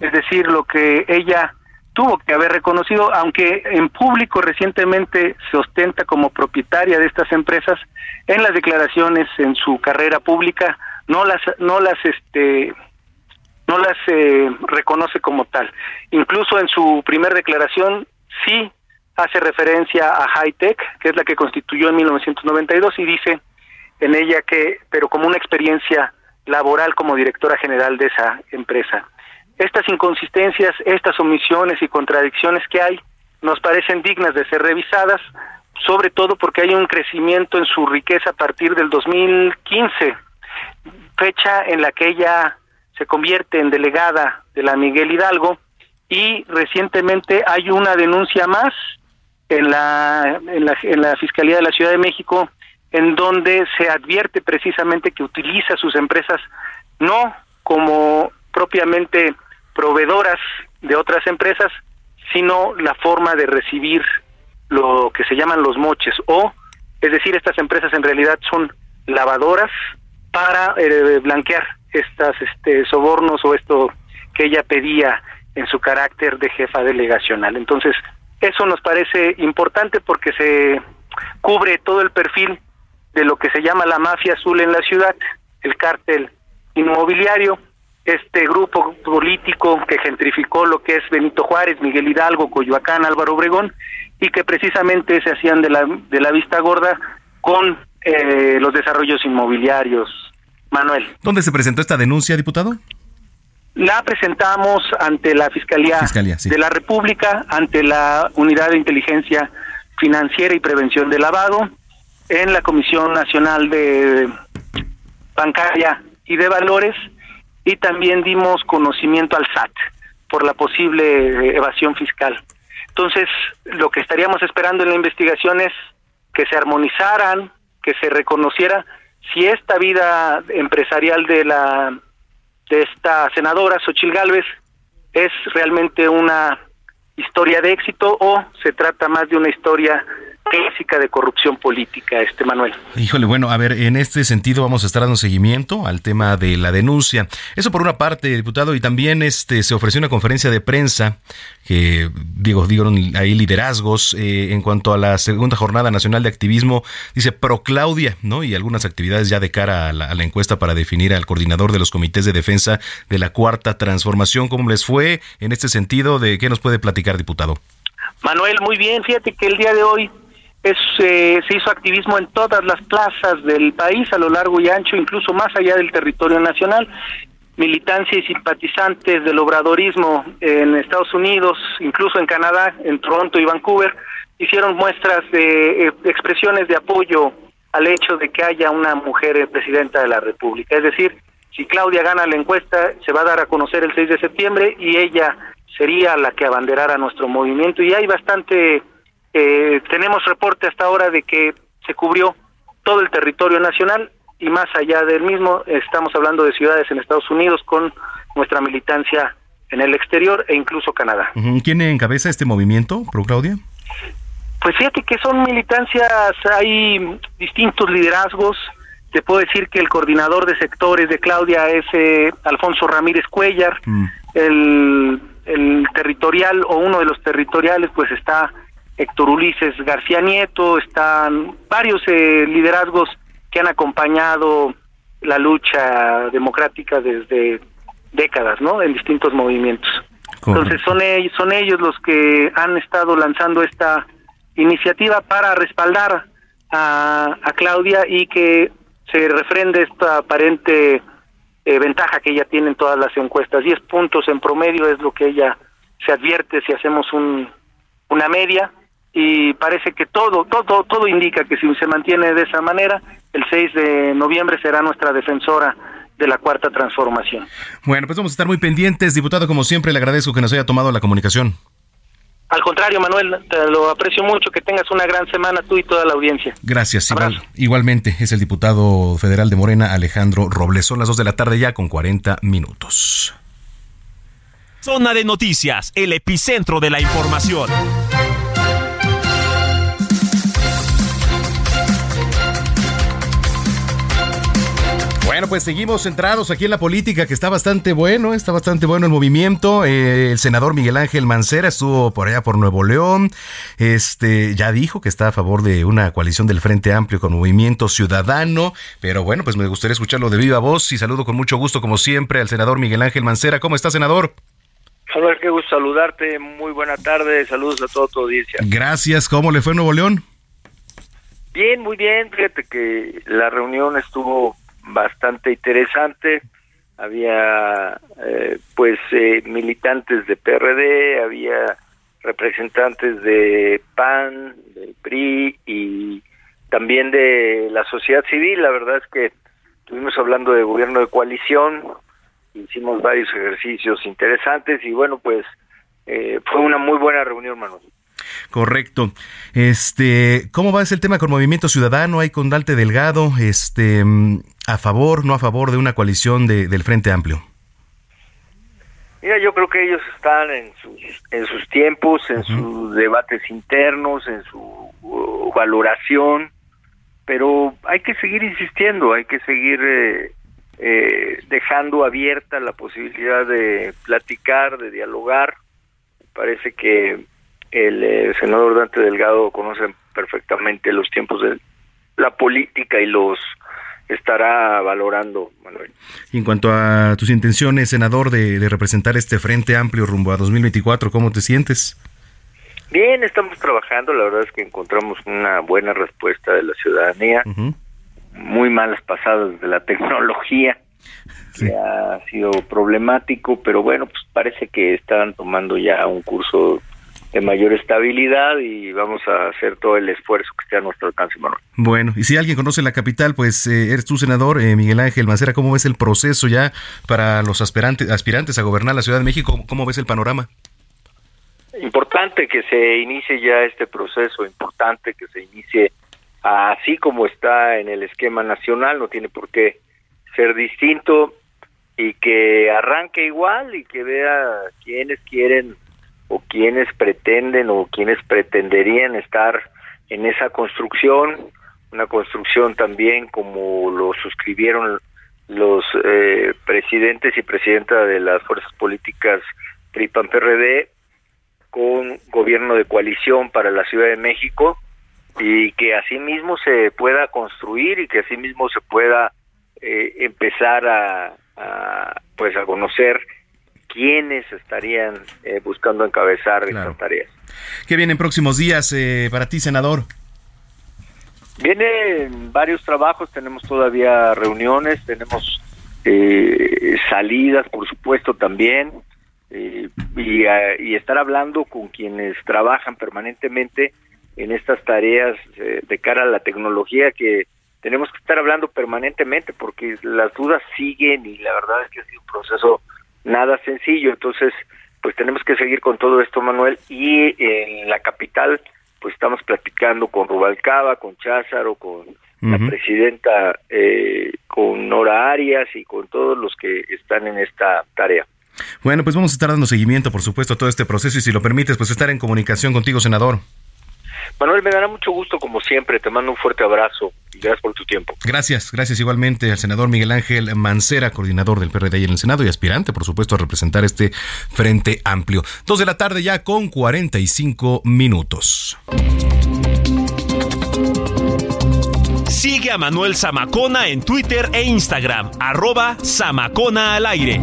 es decir, lo que ella tuvo que haber reconocido, aunque en público recientemente se ostenta como propietaria de estas empresas, en las declaraciones en su carrera pública no las no las este no las eh, reconoce como tal. Incluso en su primer declaración sí hace referencia a Hightech, que es la que constituyó en 1992 y dice en ella que pero como una experiencia laboral como directora general de esa empresa. Estas inconsistencias, estas omisiones y contradicciones que hay nos parecen dignas de ser revisadas, sobre todo porque hay un crecimiento en su riqueza a partir del 2015, fecha en la que ella se convierte en delegada de la Miguel Hidalgo y recientemente hay una denuncia más en la, en la, en la Fiscalía de la Ciudad de México en donde se advierte precisamente que utiliza sus empresas no como propiamente proveedoras de otras empresas, sino la forma de recibir lo que se llaman los moches o es decir, estas empresas en realidad son lavadoras para eh, blanquear estas este sobornos o esto que ella pedía en su carácter de jefa delegacional. Entonces, eso nos parece importante porque se cubre todo el perfil de lo que se llama la mafia azul en la ciudad, el cártel inmobiliario, este grupo político que gentrificó lo que es Benito Juárez, Miguel Hidalgo, Coyoacán, Álvaro Obregón, y que precisamente se hacían de la, de la vista gorda con eh, los desarrollos inmobiliarios. Manuel. ¿Dónde se presentó esta denuncia, diputado? La presentamos ante la Fiscalía, de la República, ante la Unidad de Inteligencia Financiera y Prevención de Lavado, en la Comisión Nacional de Bancaria y de Valores, y también dimos conocimiento al SAT por la posible evasión fiscal. Entonces, lo que estaríamos esperando en la investigación es que se armonizaran, que se reconociera si esta vida empresarial de la de esta senadora Xochil Gálvez es realmente una historia de éxito o se trata más de una historia clásica de corrupción política, este Manuel. Híjole, bueno, a ver, en este sentido vamos a estar dando seguimiento al tema de la denuncia. Eso por una parte, diputado, y también este se ofreció una conferencia de prensa que digo, dieron ahí liderazgos eh, en cuanto a la segunda jornada nacional de activismo, dice pro Claudia, ¿no? Y algunas actividades ya de cara a la, a la encuesta para definir al coordinador de los comités de defensa de la cuarta transformación. ¿Cómo les fue en este sentido? ¿De qué nos puede platicar, diputado? Manuel, muy bien. Fíjate que el día de hoy es, eh, se hizo activismo en todas las plazas del país, a lo largo y ancho, incluso más allá del territorio nacional. Militancia y simpatizantes del obradorismo en Estados Unidos, incluso en Canadá, en Toronto y Vancouver, hicieron muestras de eh, expresiones de apoyo al hecho de que haya una mujer presidenta de la República. Es decir, si Claudia gana la encuesta, se va a dar a conocer el 6 de septiembre y ella sería la que abanderara nuestro movimiento. Y hay bastante eh, tenemos reporte hasta ahora de que se cubrió todo el territorio nacional y más allá del mismo, estamos hablando de ciudades en Estados Unidos con nuestra militancia en el exterior e incluso Canadá. ¿Quién encabeza este movimiento, Pro Claudia? Pues fíjate que son militancias, hay distintos liderazgos. Te puedo decir que el coordinador de sectores de Claudia es eh, Alfonso Ramírez Cuellar. Mm. El, el territorial o uno de los territoriales pues está Héctor Ulises García Nieto, están varios eh, liderazgos que han acompañado la lucha democrática desde décadas, ¿no? En distintos movimientos. Entonces son ellos, son ellos los que han estado lanzando esta iniciativa para respaldar a, Claudia y que se refrende esta aparente eh, ventaja que ella tiene en todas las encuestas. Diez puntos en promedio es lo que ella se advierte si hacemos un, una media y parece que todo, todo, todo indica que si se mantiene de esa manera, el 6 de noviembre será nuestra defensora de la cuarta transformación. Bueno, pues vamos a estar muy pendientes, diputado, como siempre, le agradezco que nos haya tomado la comunicación. Al contrario, Manuel, te lo aprecio mucho, que tengas una gran semana tú y toda la audiencia. Gracias, igualmente es el diputado federal de Morena, Alejandro Robles. Son las 2 de la tarde ya con 40 minutos. Zona de noticias, el epicentro de la información. Bueno, pues seguimos centrados aquí en la política, que está bastante bueno, está bastante bueno el movimiento. Eh, el senador Miguel Ángel Mancera estuvo por allá por Nuevo León. Este ya dijo que está a favor de una coalición del Frente Amplio con Movimiento Ciudadano. Pero bueno, pues me gustaría escucharlo de viva voz y saludo con mucho gusto, como siempre, al senador Miguel Ángel Mancera. ¿Cómo está, senador? Hola, qué gusto saludarte. Muy buena tarde. Saludos a toda tu audiencia. Gracias. ¿Cómo le fue Nuevo León? Bien, muy bien. Fíjate que la reunión estuvo bastante interesante. Había eh, pues eh, militantes de PRD, había representantes de PAN, del PRI y también de la sociedad civil. La verdad es que estuvimos hablando de gobierno de coalición, hicimos varios ejercicios interesantes y bueno, pues eh, fue una muy buena reunión, Manuel. Correcto. Este, ¿cómo va ese el tema con Movimiento Ciudadano? Hay con Dalte Delgado, este, a favor, no a favor de una coalición de, del Frente Amplio. Mira, yo creo que ellos están en sus, en sus tiempos, en sus debates internos, en su uh, valoración, pero hay que seguir insistiendo, hay que seguir eh, eh, dejando abierta la posibilidad de platicar, de dialogar. Parece que el eh, senador Dante Delgado conoce perfectamente los tiempos de la política y los estará valorando, Manuel. en cuanto a tus intenciones, senador, de, representar este Frente Amplio rumbo a 2024, ¿cómo te sientes? Bien, estamos trabajando, la verdad es que encontramos una buena respuesta de la ciudadanía, muy malas pasadas de la tecnología, que ha sido problemático, pero bueno, pues parece que están tomando ya un curso de mayor estabilidad y vamos a hacer todo el esfuerzo que esté a nuestro alcance, Manuel. Bueno, y si alguien conoce la capital, pues eh, eres tu senador, eh, Miguel Ángel Mancera, ¿cómo ves el proceso ya para los aspirantes, aspirantes a gobernar la Ciudad de México? ¿Cómo ves el panorama? Importante que se inicie ya este proceso, importante que se inicie así como está en el esquema nacional, no tiene por qué ser distinto y que arranque igual y que vea quienes quieren o quienes pretenden o quienes pretenderían estar en esa construcción, una construcción también como lo suscribieron los eh, presidentes y presidenta de las fuerzas políticas PRIPAN PRD con gobierno de coalición para la Ciudad de México y que asimismo se pueda construir y que asimismo se pueda eh, empezar a, pues a conocer quiénes estarían eh, buscando encabezar estas tareas. ¿Qué viene en próximos días eh, para ti, senador? Vienen varios trabajos, tenemos todavía reuniones, tenemos eh, salidas, por supuesto, también, y, y, estar hablando con quienes trabajan permanentemente en estas tareas de cara a la tecnología que tenemos que estar hablando permanentemente porque las dudas siguen y la verdad es que ha sido un proceso nada sencillo. Entonces, pues tenemos que seguir con todo esto, Manuel. Y en la capital, pues estamos platicando con Rubalcaba, con Cházaro, con la presidenta, eh, con Nora Arias y con todos los que están en esta tarea. Bueno, pues vamos a estar dando seguimiento, por supuesto, a todo este proceso y si lo permites, pues estar en comunicación contigo, senador. Manuel, me dará mucho gusto como siempre. Te mando un fuerte abrazo y gracias por tu tiempo. Gracias, gracias igualmente al senador Miguel Ángel Mancera, coordinador del PRD en el Senado y aspirante, por supuesto, a representar este frente amplio. Dos de la tarde ya con 45 minutos. Sigue a Manuel Zamacona en Twitter e Instagram, arroba Zamacona al aire.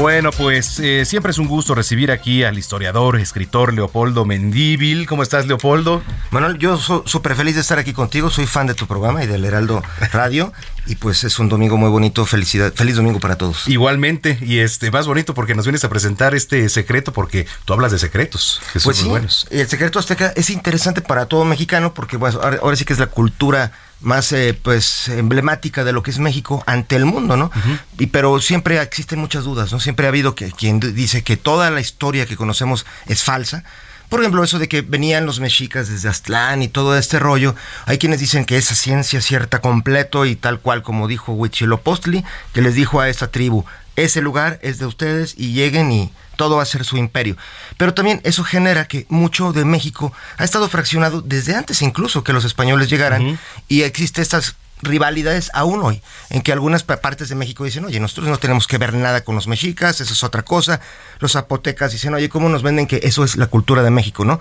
Bueno, pues eh, siempre es un gusto recibir aquí al historiador, escritor Leopoldo Mendíbil. ¿Cómo estás, Leopoldo? Manuel, yo soy súper feliz de estar aquí contigo. Soy fan de tu programa y del Heraldo Radio. Y pues es un domingo muy bonito. Felicidad, feliz domingo para todos. Igualmente. Y este más bonito porque nos vienes a presentar este secreto, porque tú hablas de secretos, que son pues muy buenos. El secreto azteca es interesante para todo mexicano porque bueno, ahora sí que es la cultura más eh, pues emblemática de lo que es México ante el mundo, ¿no? y, pero siempre existen muchas dudas, ¿no? Siempre ha habido que, quien dice que toda la historia que conocemos es falsa. Por ejemplo, eso de que venían los mexicas desde Aztlán y todo este rollo. Hay quienes dicen que esa ciencia cierta completo y tal cual como dijo Huitzilopochtli, que les dijo a esta tribu, ese lugar es de ustedes y lleguen y todo va a ser su imperio. Pero también eso genera que mucho de México ha estado fraccionado desde antes incluso que los españoles llegaran y existe estas rivalidades aún hoy, en que algunas partes de México dicen, oye, nosotros no tenemos que ver nada con los mexicas, eso es otra cosa. Los zapotecas dicen, oye, ¿cómo nos venden que eso es la cultura de México, no?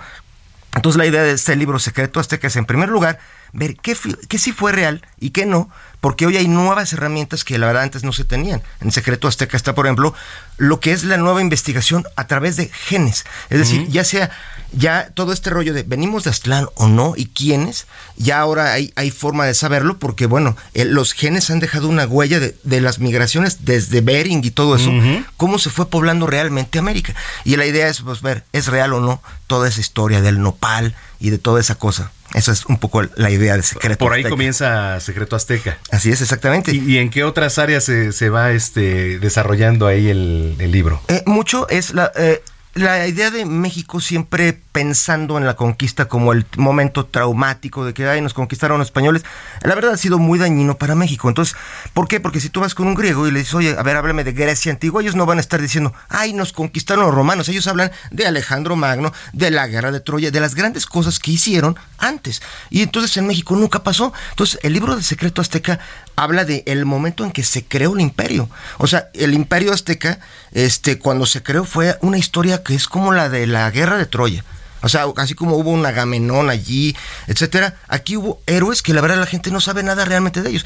Entonces la idea de este libro secreto azteca es, en primer lugar, ver qué, qué sí fue real y qué no, porque hoy hay nuevas herramientas que la verdad antes no se tenían. En Secreto Azteca está, por ejemplo, lo que es la nueva investigación a través de genes. Es decir, ya sea ya todo este rollo de venimos de Aztlán o no y quiénes, ya ahora hay, hay forma de saberlo porque, bueno, los genes han dejado una huella de, las migraciones desde Bering y todo eso, cómo se fue poblando realmente América. Y la idea es pues, ver, ¿es real o no toda esa historia del nopal y de toda esa cosa? Esa es un poco la idea de Secreto Por ahí comienza Secreto Azteca. Así es, exactamente. ¿Y, en qué otras áreas se, va este, desarrollando ahí el, libro? Eh, mucho es la... Eh, la idea de México siempre pensando en la conquista como el momento traumático de que ay, nos conquistaron los españoles, la verdad ha sido muy dañino para México. Entonces, ¿por qué? Porque si tú vas con un griego y le dices, oye, a ver, háblame de Grecia antigua, ellos no van a estar diciendo, ay, nos conquistaron los romanos. Ellos hablan de Alejandro Magno, de la guerra de Troya, de las grandes cosas que hicieron antes. Y entonces en México nunca pasó. Entonces, el libro de Secreto Azteca habla de el momento en que se creó el imperio. O sea, el imperio azteca, este, cuando se creó fue una historia que es como la de la guerra de Troya. O sea, así como hubo un Agamenón allí, etcétera, aquí hubo héroes que la verdad la gente no sabe nada realmente de ellos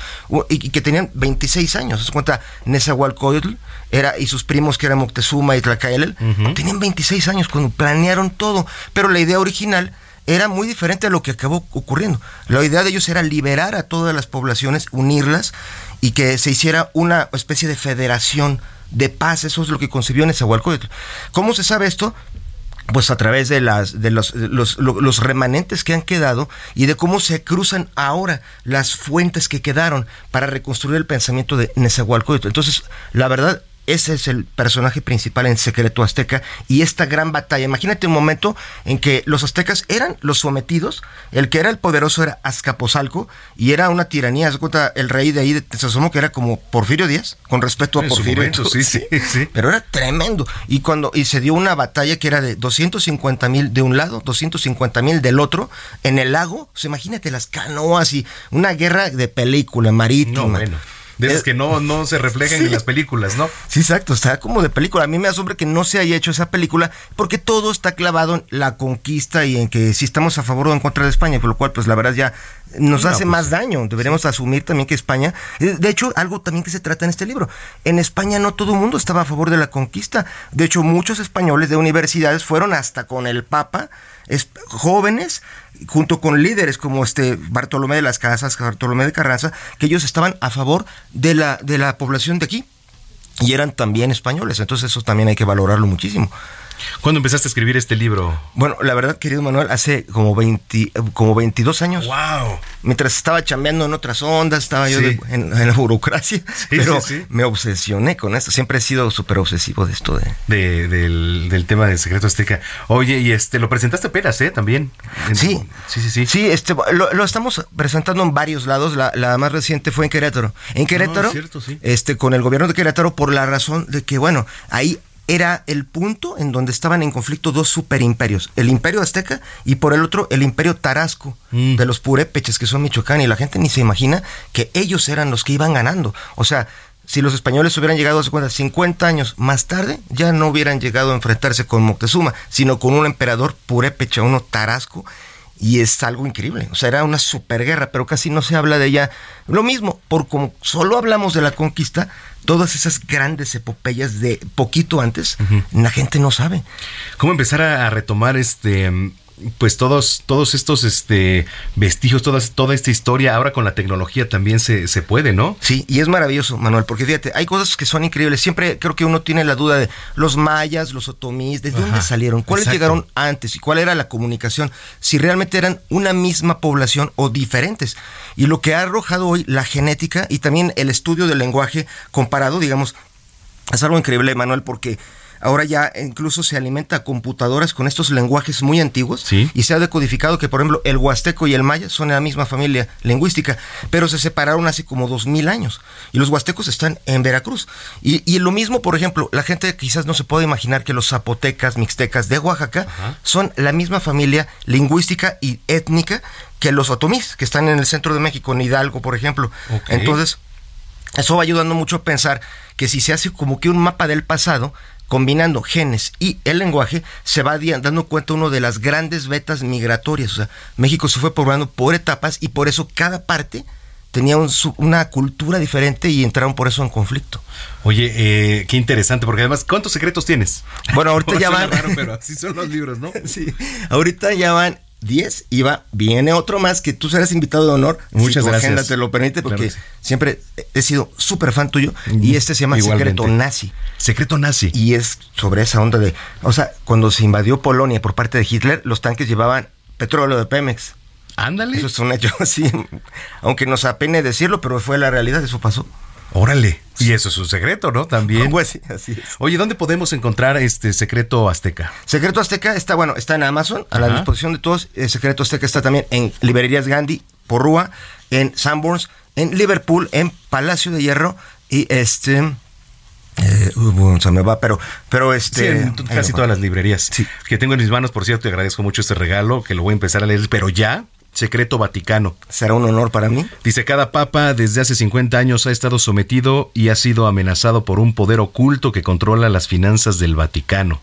y, que tenían 26 años. Se cuenta Nezahualcóyotl era y sus primos que eran Moctezuma y Tlacaelel, tenían 26 años cuando planearon todo, pero la idea original era muy diferente a lo que acabó ocurriendo. La idea de ellos era liberar a todas las poblaciones, unirlas y que se hiciera una especie de federación de paz. Eso es lo que concibió Nezahualcóyotl. ¿Cómo se sabe esto? pues a través de las de los, los, remanentes que han quedado y de cómo se cruzan ahora las fuentes que quedaron para reconstruir el pensamiento de Nezahualcóyotl. Entonces, la verdad, ese es el personaje principal en Secreto Azteca y esta gran batalla. Imagínate un momento en que los aztecas eran los sometidos, el que era el poderoso era Azcapotzalco y era una tiranía. Se cuenta el rey de ahí de Tezazomo que era como Porfirio Díaz, con respeto a En Porfirio. momento, [LAUGHS] sí, sí, [LAUGHS] sí. Pero era tremendo. Y cuando y se dio una batalla que era de 250 mil de un lado, 250 mil del otro, en el lago. Imagínate las canoas y una guerra de película marítima. No, bueno. De esas que no, no se reflejan sí. en las películas, ¿no? Sí, exacto, está como de película. A mí me asombra que no se haya hecho esa película porque todo está clavado en la conquista y en que si estamos a favor o en contra de España, por lo cual pues la verdad ya nos No, hace pues, más daño. Deberíamos asumir también que España, eh, de hecho, algo también que se trata en este libro. En España no todo el mundo estaba a favor de la conquista. De hecho, muchos españoles de universidades fueron hasta con el Papa, es- jóvenes, junto con líderes como este Bartolomé de las Casas, Bartolomé de Carranza, que ellos estaban a favor de la, de la población de aquí y eran también españoles, entonces eso también hay que valorarlo muchísimo. ¿Cuándo empezaste a escribir este libro? Bueno, la verdad, querido Manuel, hace como 20, como 22 años. ¡Wow! Mientras estaba chambeando en otras ondas, estaba yo Sí. de- en, en la burocracia, pero sí, sí. me obsesioné con esto. Siempre he sido súper obsesivo de esto de... De- del, del tema de Secreto Azteca. Oye, y este, lo presentaste apenas, ¿eh? También. En- Sí. Sí, sí, sí. Sí, este, lo, lo estamos presentando en varios lados. La, la más reciente fue en Querétaro. En Querétaro, es cierto, sí. este, con el gobierno de Querétaro, por la razón de que, bueno, ahí era el punto en donde estaban en conflicto dos superimperios, el imperio azteca y por el otro el imperio tarasco Mm. de los purépeches que son Michoacán y la gente ni se imagina que ellos eran los que iban ganando. O sea, si los españoles hubieran llegado a 50, 50 años más tarde, ya no hubieran llegado a enfrentarse con Moctezuma, sino con un emperador purépecha, uno tarasco, y es algo increíble. O sea, era una superguerra, pero casi no se habla de ella. Lo mismo, por como solo hablamos de la conquista, todas esas grandes epopeyas de poquito antes, la gente no sabe. ¿Cómo empezar a, retomar este pues todos, todos estos este vestigios, todas, toda esta historia, ahora con la tecnología también se, se puede, ¿no? Sí, y es maravilloso, Manuel, porque fíjate, hay cosas que son increíbles. Siempre creo que uno tiene la duda de los mayas, los otomíes, ¿de dónde salieron? ¿Cuáles exacto. llegaron antes? ¿Y cuál era la comunicación? Si realmente eran una misma población o diferentes. Y lo que ha arrojado hoy la genética y también el estudio del lenguaje comparado, digamos, es algo increíble, Manuel, porque ahora ya incluso se alimenta a computadoras con estos lenguajes muy antiguos Sí. y se ha decodificado que, por ejemplo, el huasteco y el maya son de la misma familia lingüística, pero se separaron hace como dos mil años y los huastecos están en Veracruz. Y, y lo mismo, por ejemplo, la gente quizás no se puede imaginar que los zapotecas, mixtecas de Oaxaca son la misma familia lingüística y étnica que los otomís, que están en el centro de México, en Hidalgo, por ejemplo. Entonces, eso va ayudando mucho a pensar que si se hace como que un mapa del pasado, combinando genes y el lenguaje, se va dando cuenta uno de las grandes vetas migratorias. O sea, México se fue poblando por etapas y por eso cada parte tenía un una cultura diferente y entraron por eso en conflicto. Oye, eh, qué interesante, porque además, ¿cuántos secretos tienes? Bueno, ahorita [LAUGHS] ya van. raro, pero así son los libros, ¿no? [LAUGHS] Sí, ahorita ya van 10 y va, viene otro más que tú serás invitado de honor. Muchas si tu gracias. agenda te lo permite, porque Claro siempre he sido súper fan tuyo y este se llama Igualmente. Secreto Nazi. Secreto nazi. Y es sobre esa onda de, o sea, cuando se invadió Polonia por parte de Hitler, los tanques llevaban petróleo de Pemex. Ándale. Eso es un hecho, [LAUGHS] sí. Aunque nos apene decirlo, pero fue la realidad, eso pasó. Órale. Y eso es un secreto, ¿no? También. Pues sí, así es. Oye, ¿dónde podemos encontrar este secreto azteca? Secreto Azteca está, bueno, está en Amazon, a la disposición de todos. El Secreto Azteca está también en librerías Gandhi, Porrúa, en Sanborns, en Liverpool, en Palacio de Hierro y este... eh, bueno, se me va, pero, pero este... Sí, casi todas las librerías que tengo en mis manos. Por cierto, te agradezco mucho este regalo, que lo voy a empezar a leer, pero ya, Secreto Vaticano. Será un honor para mí. Dice, cada papa desde hace 50 años ha estado sometido y ha sido amenazado por un poder oculto que controla las finanzas del Vaticano.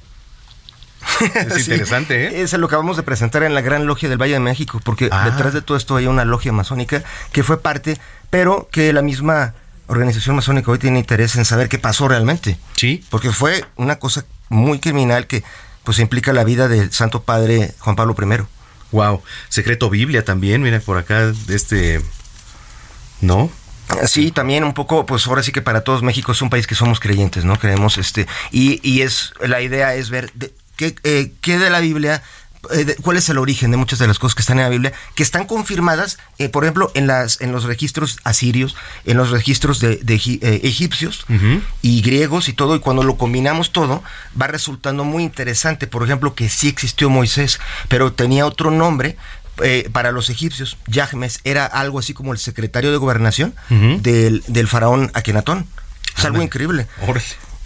[LAUGHS] Es Sí, interesante, ¿eh? Eso lo acabamos de presentar en la Gran Logia del Valle de México, porque Ah. detrás de todo esto hay una logia masónica que fue parte, pero que la misma organización masónica hoy tiene interés en saber qué pasó realmente. Sí. Porque fue una cosa muy criminal que pues implica la vida del Santo Padre Juan Pablo I. Wow. Secreto Biblia también, mira por acá, este... ¿No? Sí, también un poco, pues ahora sí que para todos México es un país que somos creyentes, ¿no? Creemos, este, y, y es, la idea es ver de- qué, eh, qué de la Biblia cuál es el origen de muchas de las cosas que están en la Biblia, que están confirmadas, eh, por ejemplo, en, las, en los registros asirios, en los registros de, eh, egipcios y griegos y todo, y cuando lo combinamos todo, va resultando muy interesante. Por ejemplo, que sí existió Moisés, pero tenía otro nombre, para los egipcios, Yahmes era algo así como el secretario de gobernación del, del, faraón Akenatón. Es algo increíble.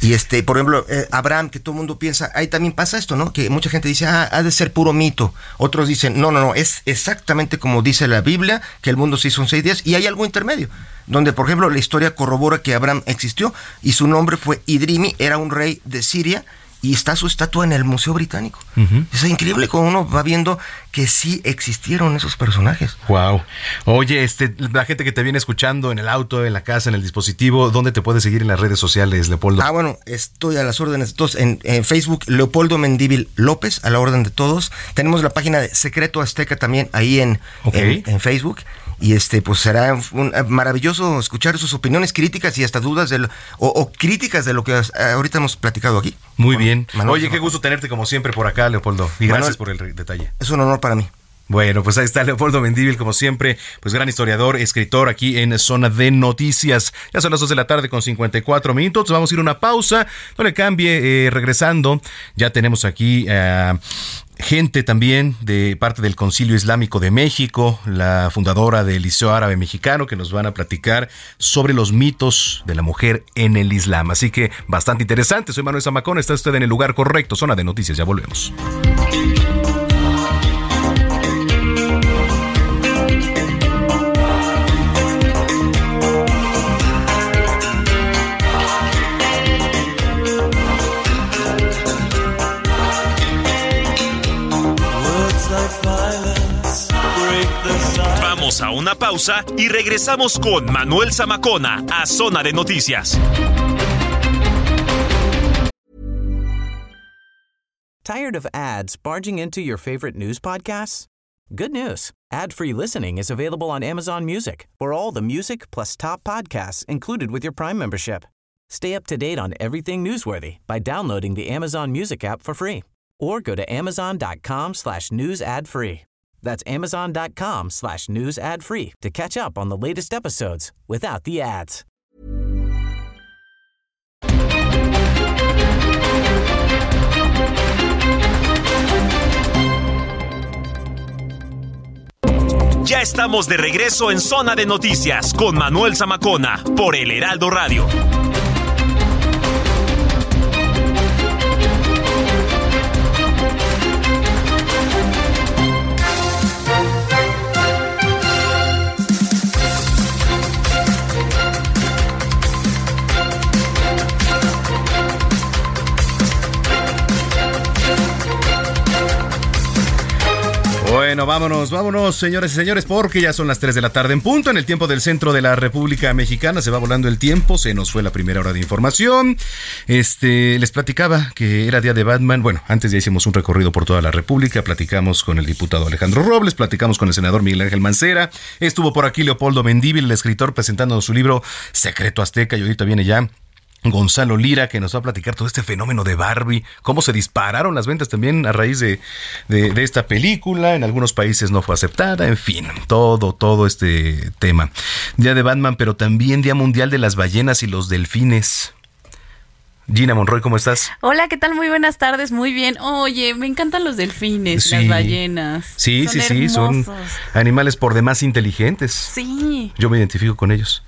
Y este, por ejemplo, eh, Abraham, que todo el mundo piensa, ahí también pasa esto, ¿no? Que mucha gente dice, ah, ha de ser puro mito. Otros dicen, no, no, no, es exactamente como dice la Biblia, que el mundo se hizo en seis días, y hay algo intermedio, donde, por ejemplo, la historia corrobora que Abraham existió y su nombre fue Idrimi, era un rey de Siria, y está su estatua en el Museo Británico. Es increíble como uno va viendo que sí existieron esos personajes. Wow. Oye, este, la gente que te viene escuchando en el auto, en la casa, en el dispositivo, ¿dónde te puede seguir en las redes sociales, Leopoldo? Ah, bueno, estoy a las órdenes de todos. En, Facebook, Leopoldo Mendíbil López, a la orden de todos. Tenemos la página de Secreto Azteca también ahí en, en Facebook y este pues será un, eh, maravilloso escuchar sus opiniones críticas y hasta dudas de o, críticas de lo que ahorita hemos platicado aquí. Muy bien. Oye, qué gusto tenerte como siempre por acá, Leopoldo. Y gracias por el detalle. Es un honor para mí. Bueno, pues ahí está Leopoldo Mendíbil, como siempre, pues gran historiador, escritor aquí en Zona de Noticias. Ya son las 2 de la tarde con 54 minutos. Vamos a ir a una pausa. No le cambie, eh, regresando. Ya tenemos aquí eh, gente también de parte del Concilio Islámico de México, la fundadora del Liceo Árabe Mexicano, que nos van a platicar sobre los mitos de la mujer en el Islam. Así que bastante interesante. Soy Manuel Zamacón, está usted en el lugar correcto. Zona de Noticias, ya volvemos. A una pausa y regresamos con Manuel Zamacona a Zona de Noticias. Tired of ads barging into your favorite news podcasts? Good news. Ad-free listening is available on Amazon Music. For all the music plus top podcasts included with your Prime membership. Stay up to date on everything newsworthy by downloading the Amazon Music app for free or go to amazon.com slash news ad free. That's amazon.com slash news ad free to catch up on the latest episodes without the ads. Ya estamos de regreso en Zona de Noticias con Manuel Zamacona por El Heraldo Radio. Bueno, vámonos, vámonos, señores y señores, porque ya son las 3 de la tarde en punto, en el tiempo del centro de la República Mexicana. Se va volando el tiempo, se nos fue la primera hora de información. Este, les platicaba que era día de Batman. Bueno, antes ya hicimos un recorrido por toda la República, platicamos con el diputado Alejandro Robles, platicamos con el senador Miguel Ángel Mancera. Estuvo por aquí Leopoldo Mendíbil, el escritor, presentando su libro Secreto Azteca, y ahorita viene ya Gonzalo Lira, que nos va a platicar todo este fenómeno de Barbie, cómo se dispararon las ventas también a raíz de, de, esta película, en algunos países no fue aceptada, en fin, todo, todo este tema. Día de Batman, pero también Día Mundial de las Ballenas y los Delfines. Gina Monroy, ¿cómo estás? Hola, ¿qué tal? Muy buenas tardes, muy bien. Oye, me encantan los delfines, las ballenas. Sí, sí, sí, son animales por demás inteligentes. Sí. Yo me identifico con ellos.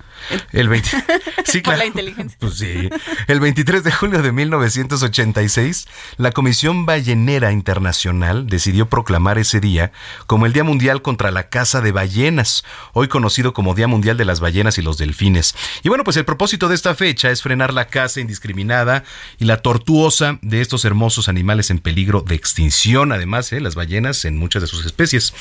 El 20... [LAUGHS] sí, claro. la inteligencia. Pues sí. El 23 de julio de 1986, la Comisión Ballenera Internacional decidió proclamar ese día como el Día Mundial contra la caza de ballenas, hoy conocido como Día Mundial de las Ballenas y los Delfines. Y bueno, pues el propósito de esta fecha es frenar la caza indiscriminada y la tortuosa de estos hermosos animales en peligro de extinción, además, ¿eh? las ballenas en muchas de sus especies.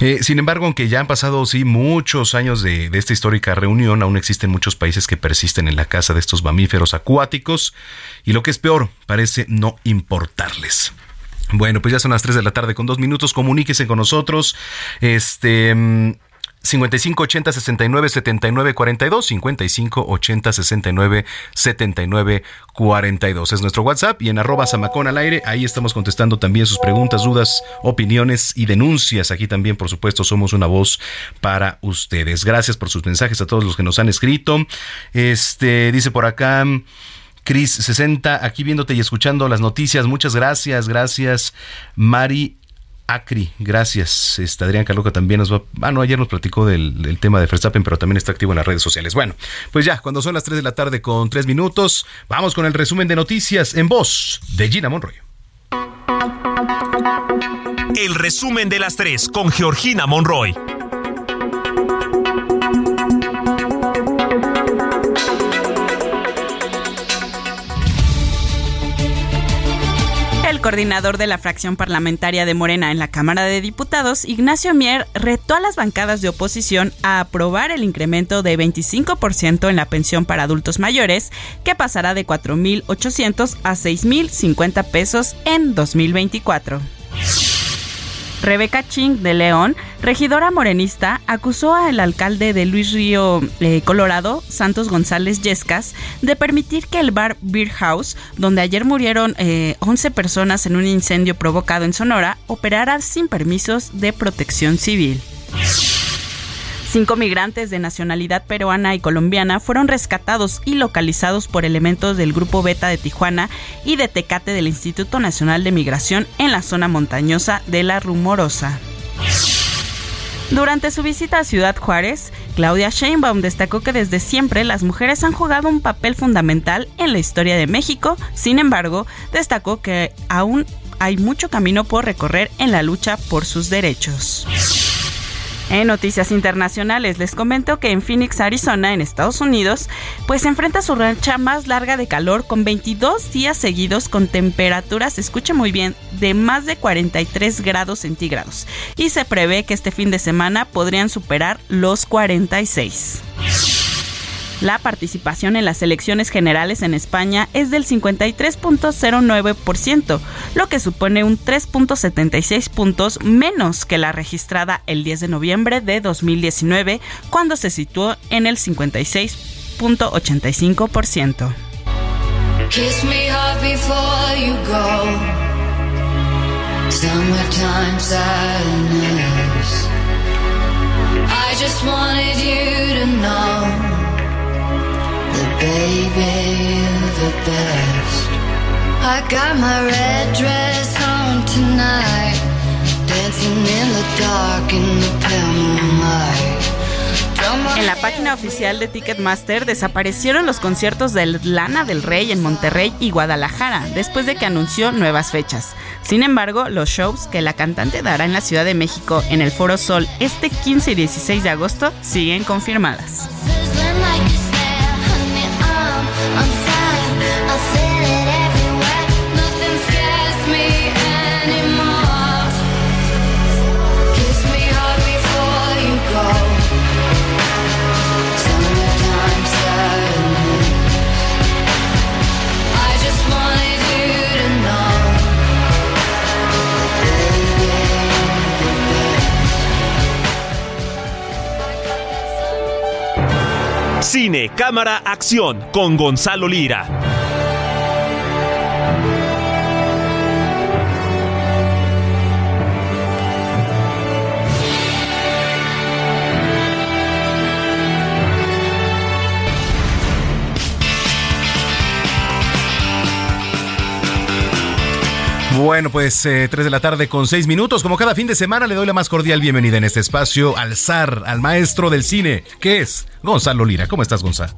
Eh, sin embargo, aunque ya han pasado, sí, muchos años de esta histórica reunión, aún existen muchos países que persisten en la caza de estos mamíferos acuáticos y lo que es peor, parece no importarles. Bueno, pues ya son las 3 de la tarde con dos minutos, comuníquese con nosotros. Este mm, 5580 69 79 42 55 80 69 79 42 es nuestro WhatsApp y en arroba samacón al aire ahí estamos contestando también sus preguntas, dudas, opiniones y denuncias. Aquí también, por supuesto, somos una voz para ustedes. Gracias por sus mensajes a todos los que nos han escrito. Este dice por acá Cris 60 aquí viéndote y escuchando las noticias. Muchas gracias, gracias Mari Acri, gracias. Este, Adrián Caloca también nos va. Ah, no, ayer nos platicó del, tema de Verstappen, pero también está activo en las redes sociales. Bueno, pues ya, cuando son las 3 de la tarde con 3 minutos, vamos con el resumen de noticias en voz de Gina Monroy. El resumen de las 3 con Georgina Monroy. Coordinador de la fracción parlamentaria de Morena en la Cámara de Diputados, Ignacio Mier, retó a las bancadas de oposición a aprobar el incremento de 25% en la pensión para adultos mayores, que pasará de 4.800 a 6.050 pesos en 2024. Rebeca Ching de León, regidora morenista, acusó al alcalde de Luis Río, eh, Colorado, Santos González Yescas, de permitir que el bar Beer House, donde ayer murieron 11 eh, personas en un incendio provocado en Sonora, operara sin permisos de protección civil. Cinco migrantes de nacionalidad peruana y colombiana fueron rescatados y localizados por elementos del Grupo Beta de Tijuana y de Tecate del Instituto Nacional de Migración en la zona montañosa de La Rumorosa. Durante su visita a Ciudad Juárez, Claudia Sheinbaum destacó que desde siempre las mujeres han jugado un papel fundamental en la historia de México, sin embargo, destacó que aún hay mucho camino por recorrer en la lucha por sus derechos. En noticias internacionales les comento que en Phoenix, Arizona, en Estados Unidos, pues se enfrenta su rancha más larga de calor con 22 días seguidos con temperaturas, escuche muy bien, de más de 43 grados centígrados. Y se prevé que este fin de semana podrían superar los 46. La participación en las elecciones generales en España es del 53.09%, lo que supone un 3.76 puntos menos que la registrada el 10 de noviembre de 2019, cuando se situó en el 56.85%. I just wanted you to know the best. I got my red dress on tonight, dancing in the dark in the pale moonlight. En la página oficial de Ticketmaster desaparecieron los conciertos de Lana del Rey en Monterrey y Guadalajara después de que anunció nuevas fechas. Sin embargo, los shows que la cantante dará en la Ciudad de México en el Foro Sol este 15 y 16 de agosto siguen confirmadas. I'm Cine, cámara, acción con Gonzalo Lira. Bueno, pues 3 eh, de la tarde con 6 minutos. Como cada fin de semana, le doy la más cordial bienvenida en este espacio al zar, al maestro del cine, que es Gonzalo Lira. ¿Cómo estás, Gonzalo?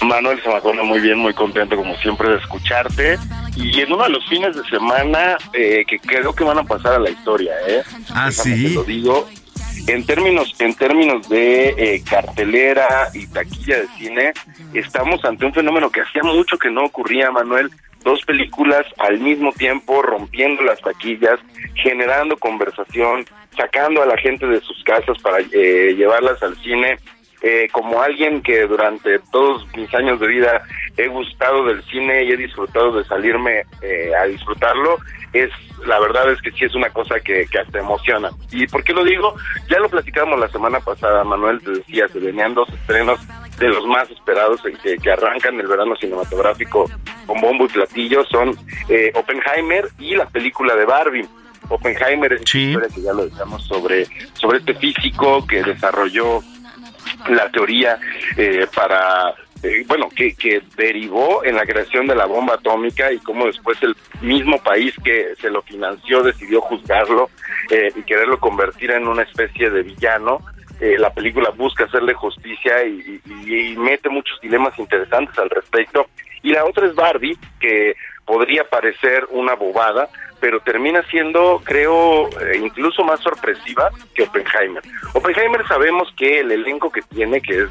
Manuel Zamacona, muy bien, muy contento como siempre de escucharte. Y en uno de los fines de semana eh, que creo que van a pasar a la historia, ¿eh? Ah, sí. lo digo. En términos, en términos de eh, cartelera y taquilla de cine, estamos ante un fenómeno que hacía mucho que no ocurría, Manuel, dos películas al mismo tiempo rompiendo las taquillas, generando conversación, sacando a la gente de sus casas para eh, llevarlas al cine. eh, como alguien que durante todos mis años de vida he gustado del cine y he disfrutado de salirme eh, a disfrutarlo, es la verdad es que sí es una cosa que, que hasta emociona. ¿Y por qué lo digo? Ya lo platicamos la semana pasada, Manuel, te decía, se venían dos estrenos de los más esperados que, que arrancan el verano cinematográfico con bombo y platillo, son eh, Oppenheimer y la película de Barbie. Oppenheimer es una historia que ya lo decíamos sobre, sobre este físico que desarrolló la teoría eh, para eh, bueno, que, que derivó en la creación de la bomba atómica y cómo después el mismo país que se lo financió decidió juzgarlo eh, y quererlo convertir en una especie de villano. Eh, la película busca hacerle justicia y, mete muchos dilemas interesantes al respecto. Y la otra es Barbie, que podría parecer una bobada, pero termina siendo, creo, eh, incluso más sorpresiva que Oppenheimer. Oppenheimer sabemos que el elenco que tiene, que es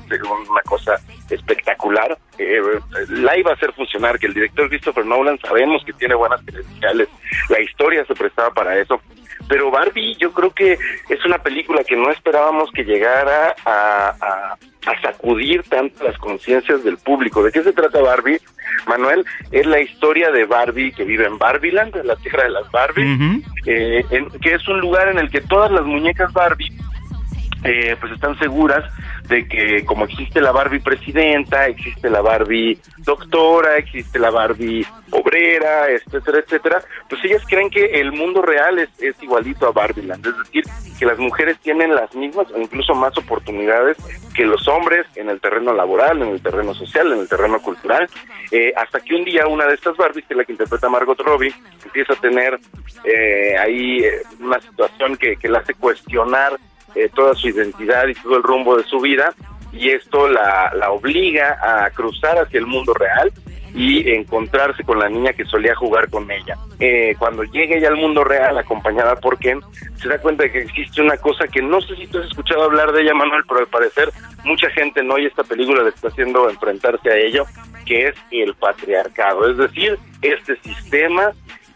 una cosa espectacular, eh, la iba a hacer funcionar, que el director Christopher Nolan sabemos que tiene buenas credenciales, la historia se prestaba para eso, pero Barbie yo creo que es una película que no esperábamos que llegara a, a- a sacudir tanto las conciencias del público. ¿De qué se trata Barbie? Manuel, es la historia de Barbie que vive en Barbieland, en la tierra de las Barbie, eh, en- que es un lugar en el que todas las muñecas Barbie eh, pues están seguras de que como existe la Barbie presidenta, existe la Barbie doctora, existe la Barbie obrera, etcétera, etcétera, pues ellas creen que el mundo real es, igualito a Barbieland, es decir, que las mujeres tienen las mismas o incluso más oportunidades que los hombres en el terreno laboral, en el terreno social, en el terreno cultural, eh, hasta que un día una de estas Barbies, que es la que interpreta Margot Robbie, empieza a tener eh, ahí eh, una situación que, que la hace cuestionar eh, toda su identidad y todo el rumbo de su vida y esto la, la obliga a cruzar hacia el mundo real y encontrarse con la niña que solía jugar con ella. Eh, cuando llega ella al mundo real acompañada por Ken, se da cuenta de que existe una cosa que no sé si tú has escuchado hablar de ella, Manuel, pero al parecer mucha gente no y esta película le está haciendo enfrentarse a ello, que es el patriarcado, es decir, este sistema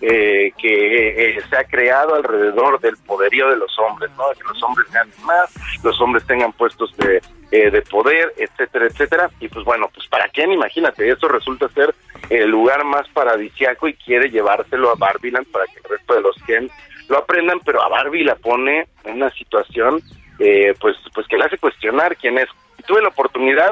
eh, que eh, se ha creado alrededor del poderío de los hombres, ¿no? Que los hombres ganen más, los hombres tengan puestos de, eh, de poder, etcétera, etcétera. Y pues bueno, pues para quién, imagínate, eso resulta ser el lugar más paradisiaco y quiere llevárselo a Barbieland para que el resto de los Ken lo aprendan, pero a Barbie la pone en una situación eh, pues, pues que le hace cuestionar quién es. Y tuve la oportunidad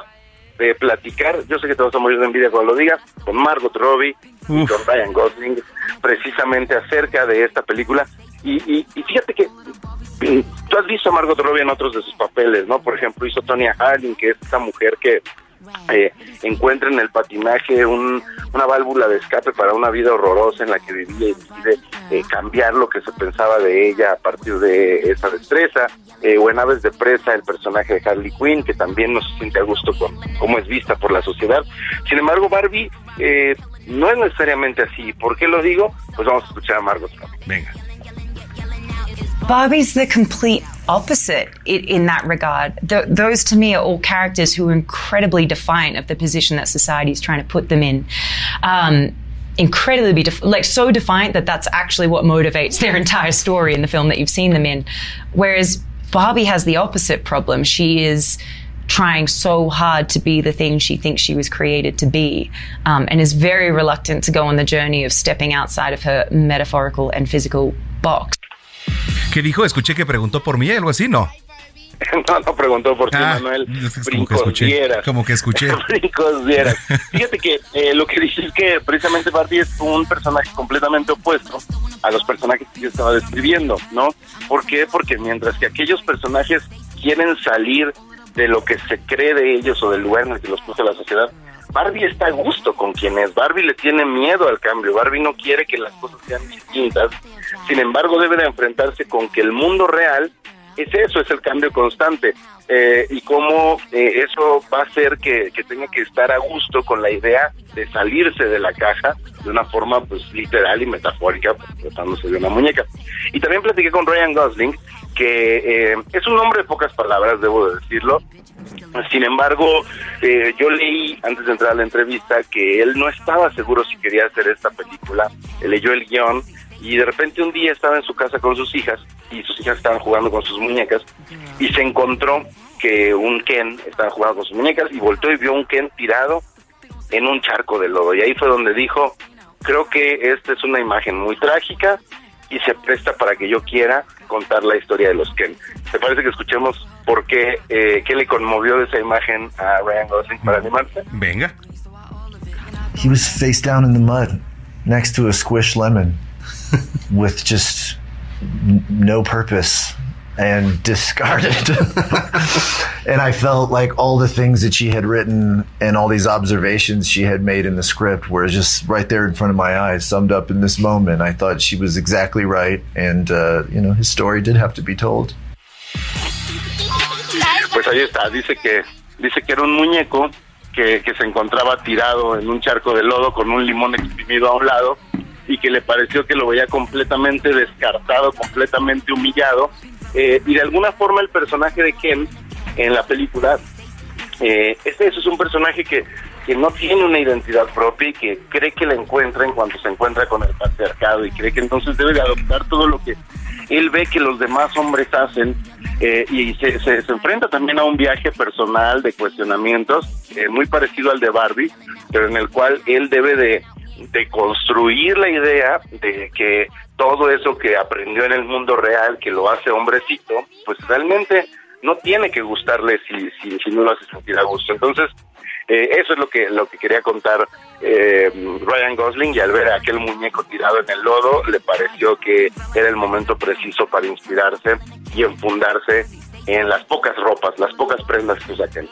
de platicar, yo sé que te vas a morir de envidia cuando lo diga, con Margot Robbie y con Ryan Gosling, precisamente acerca de esta película. Y, y, y fíjate que mm, tú has visto a Margot Robbie en otros de sus papeles, ¿no? Por ejemplo, hizo Tonya Harding, que es esta mujer que eh, encuentra en el patinaje un- una válvula de escape para una vida horrorosa en la que vivía y decide eh, cambiar lo que se pensaba de ella a partir de esa destreza. Eh, o en Aves de Presa, el personaje de Harley Quinn, que también no se siente a gusto con cómo es vista por la sociedad. Sin embargo, Barbie eh, no es necesariamente así. ¿Por qué lo digo? Pues vamos a escuchar a Margot. Venga. Barbie's the complete opposite in, that regard. Th- those to me are all characters who are incredibly defiant of the position that society is trying to put them in. Um, incredibly def- like so defiant that that's actually what motivates their entire story in the film that you've seen them in. Whereas Barbie has the opposite problem. She is trying so hard to be the thing she thinks she was created to be, um, and is very reluctant to go on the journey of stepping outside of her metaphorical and physical box. ¿Qué dijo? Escuché que preguntó por mí, algo así, ¿no? [LAUGHS] No, no preguntó por ti, Ah, Manuel. es como que escuché. dieras. Como que escuché. Brincos dieras. Fíjate que eh, lo que dice es que precisamente Barbie es un personaje completamente opuesto a los personajes que yo estaba describiendo, ¿no? ¿Por qué? Porque mientras que aquellos personajes quieren salir de lo que se cree de ellos o del lugar en el que los puso la sociedad, Barbie está a gusto con quien es. Barbie le tiene miedo al cambio. Barbie no quiere que las cosas sean distintas. Sin embargo, debe de enfrentarse con que el mundo real es eso, es el cambio constante. Eh, y cómo eh, eso va a hacer que, que tenga que estar a gusto con la idea de salirse de la caja de una forma pues literal y metafórica, tratándose de una muñeca. Y también platiqué con Ryan Gosling, que eh, es un hombre de pocas palabras, debo de decirlo. Sin embargo, eh, yo leí antes de entrar a la entrevista que él no estaba seguro si quería hacer esta película. Leyó el guion y de repente un día estaba en su casa con sus hijas y sus hijas estaban jugando con sus muñecas y se encontró que un Ken estaba jugando con sus muñecas y volteó y vio un Ken tirado en un charco de lodo. Y ahí fue donde dijo, creo que esta es una imagen muy trágica y se presta para que yo quiera contar la historia de los Ken. ¿Te parece que escuchemos por qué, eh, qué le conmovió de esa imagen a Ryan Gosling para animarse? Venga. He was face down in the mud next to a squished lemon [LAUGHS] with just no purpose and [LAUGHS] discarded. and I felt like all the things that she had written and all these observations she had made in the script were just right there in front of my eyes, summed up in this moment. I thought she was exactly right. And, uh, you know, his story did have to be told. Pues ahí está, dice que, dice que era un muñeco que, que se encontraba tirado en un charco de lodo con un limón exprimido a un lado y que le pareció que lo veía completamente descartado, completamente humillado. Eh, y de alguna forma el personaje de Ken en la película, eh, este es un personaje que, que no tiene una identidad propia y que cree que la encuentra en cuanto se encuentra con el patriarcado y cree que entonces debe de adoptar todo lo que él ve que los demás hombres hacen eh, y se, se, se enfrenta también a un viaje personal de cuestionamientos eh, muy parecido al de Barbie, pero en el cual él debe de, de construir la idea de que todo eso que aprendió en el mundo real, que lo hace hombrecito, pues realmente no tiene que gustarle si, si, si no lo hace sentir a gusto. Entonces, eh, eso es lo que lo que quería contar eh, Ryan Gosling y al ver a aquel muñeco tirado en el lodo le pareció que era el momento preciso para inspirarse y enfundarse en las pocas ropas, las pocas prendas que usa Ken.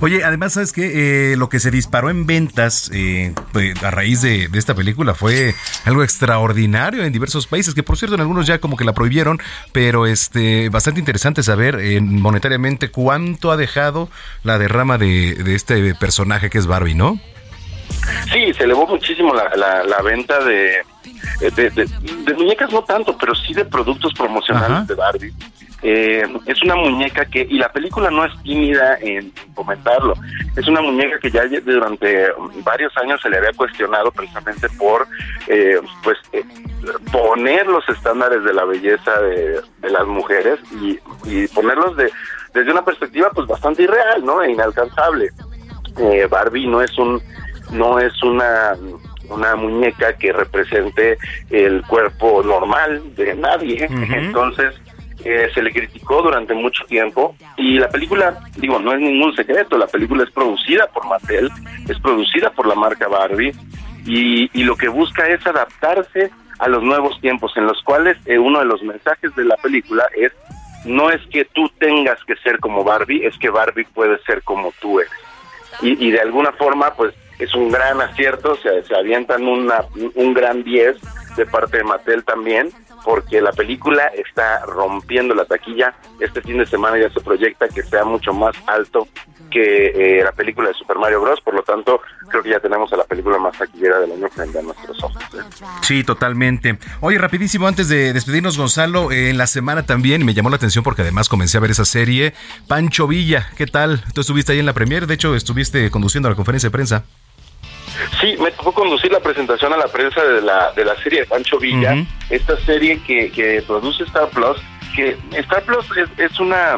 Oye, además, ¿sabes qué? Eh, lo que se disparó en ventas eh, pues, a raíz de, de, esta película fue algo extraordinario en diversos países, que por cierto en algunos ya como que la prohibieron, pero este bastante interesante saber eh, monetariamente cuánto ha dejado la derrama de, de, este personaje que es Barbie, ¿no? Sí, se elevó muchísimo la, la, la venta de de, de, muñecas, no tanto, pero sí de productos promocionales Ajá. de Barbie. Eh, es una muñeca que, y la película no es tímida en comentarlo, es una muñeca que ya durante varios años se le había cuestionado precisamente por eh, pues eh, poner los estándares de la belleza de, de las mujeres y, y ponerlos de, desde una perspectiva pues bastante irreal, ¿no? E inalcanzable. Eh, Barbie no es un no es una una muñeca que represente el cuerpo normal de nadie. Uh -huh. Entonces, eh, se le criticó durante mucho tiempo y la película, digo, no es ningún secreto, la película es producida por Mattel, es producida por la marca Barbie y, lo que busca es adaptarse a los nuevos tiempos en los cuales eh, uno de los mensajes de la película es no es que tú tengas que ser como Barbie, es que Barbie puede ser como tú eres. Y, de alguna forma, pues es un gran acierto, se, se avientan una, un gran 10 de parte de Mattel también, porque la película está rompiendo la taquilla. Este fin de semana ya se proyecta que sea mucho más alto que eh, la película de Super Mario Bros. Por lo tanto, creo que ya tenemos a la película más taquillera del año frente a nuestros ojos. ¿eh? Sí, totalmente. Oye, rapidísimo, antes de despedirnos, Gonzalo, eh, en la semana también me llamó la atención porque además comencé a ver esa serie. Pancho Villa, ¿qué tal? Tú estuviste ahí en la premier, de hecho estuviste conduciendo la conferencia de prensa. Sí, me tocó conducir la presentación a la prensa de la, de la serie de Pancho Villa, uh -huh. esta serie que, que produce Star Plus, que Star Plus es, es una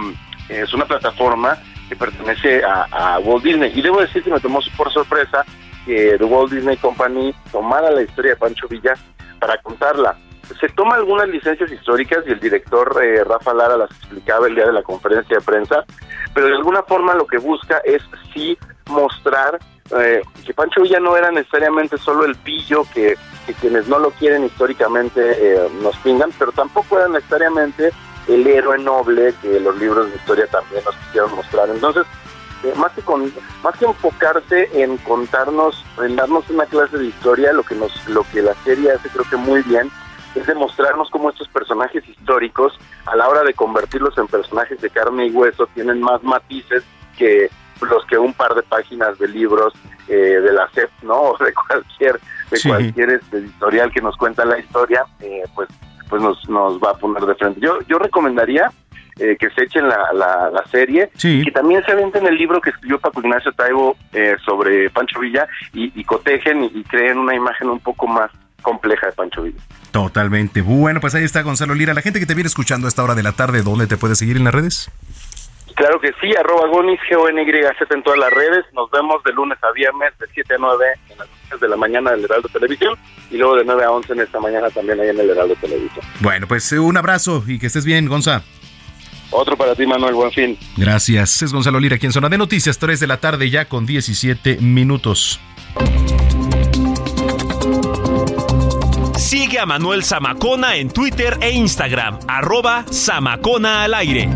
es una plataforma que pertenece a, a, Walt Disney. Y debo decir que me tomó por sorpresa que The Walt Disney Company tomara la historia de Pancho Villa para contarla. Se toma algunas licencias históricas y el director eh, Rafa Lara las explicaba el día de la conferencia de prensa, pero de alguna forma lo que busca es sí mostrar eh, que Pancho Villa no era necesariamente solo el pillo que, que quienes no lo quieren históricamente eh, nos pingan, pero tampoco era necesariamente el héroe noble que los libros de historia también nos quisieron mostrar. Entonces, eh, más que con, más que enfocarse en contarnos, en darnos una clase de historia, lo que nos, lo que la serie hace creo que muy bien es demostrarnos cómo estos personajes históricos, a la hora de convertirlos en personajes de carne y hueso, tienen más matices que los que un par de páginas de libros eh, de la CEP, ¿no? [LAUGHS] O de cualquier, de sí. cualquier este, editorial que nos cuenta la historia, eh, pues pues nos, nos va a poner de frente. Yo, yo recomendaría eh, que se echen la, la, la serie sí. y que también se aventen el libro que escribió Paco Ignacio Taibo eh, sobre Pancho Villa y, y cotejen y, y creen una imagen un poco más compleja de Pancho Villa. Totalmente. Bueno, pues ahí está Gonzalo Lira. La gente que te viene escuchando a esta hora de la tarde, ¿dónde te puede seguir en las redes? Claro que sí, arroba Gonis, G-O-N-Y-Z en todas las redes. Nos vemos de lunes a viernes, de 7 a 9 en las noticias de la mañana del Heraldo Televisión y luego de 9 a 11 en esta mañana también ahí en el Heraldo Televisión. Bueno, pues eh, un abrazo y que estés bien, Gonza. Otro para ti, Manuel, buen fin. Gracias. Es Gonzalo Lira aquí en Zona de Noticias, 3 de la tarde ya con 17 minutos. Sigue a Manuel Zamacona en Twitter e Instagram, arroba Zamacona al aire.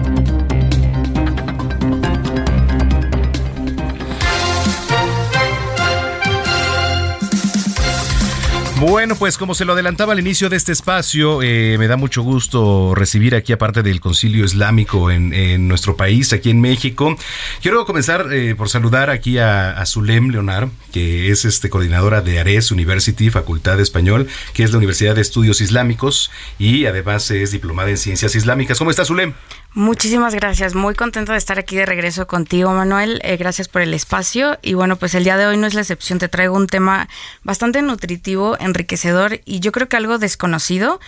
Bueno, pues como se lo adelantaba al inicio de este espacio, eh, me da mucho gusto recibir aquí, aparte del Concilio Islámico en, nuestro país, aquí en México. Quiero comenzar eh, por saludar aquí a, a Zulem Leonar, que es este coordinadora de Ares University, Facultad de Español, que es la Universidad de Estudios Islámicos y además es diplomada en Ciencias Islámicas. ¿Cómo está Zulem? Muchísimas gracias, muy contento de estar aquí de regreso contigo, Manuel. Eh, gracias por el espacio y bueno, pues el día de hoy no es la excepción. Te traigo un tema bastante nutritivo, enriquecedor y yo creo que algo desconocido.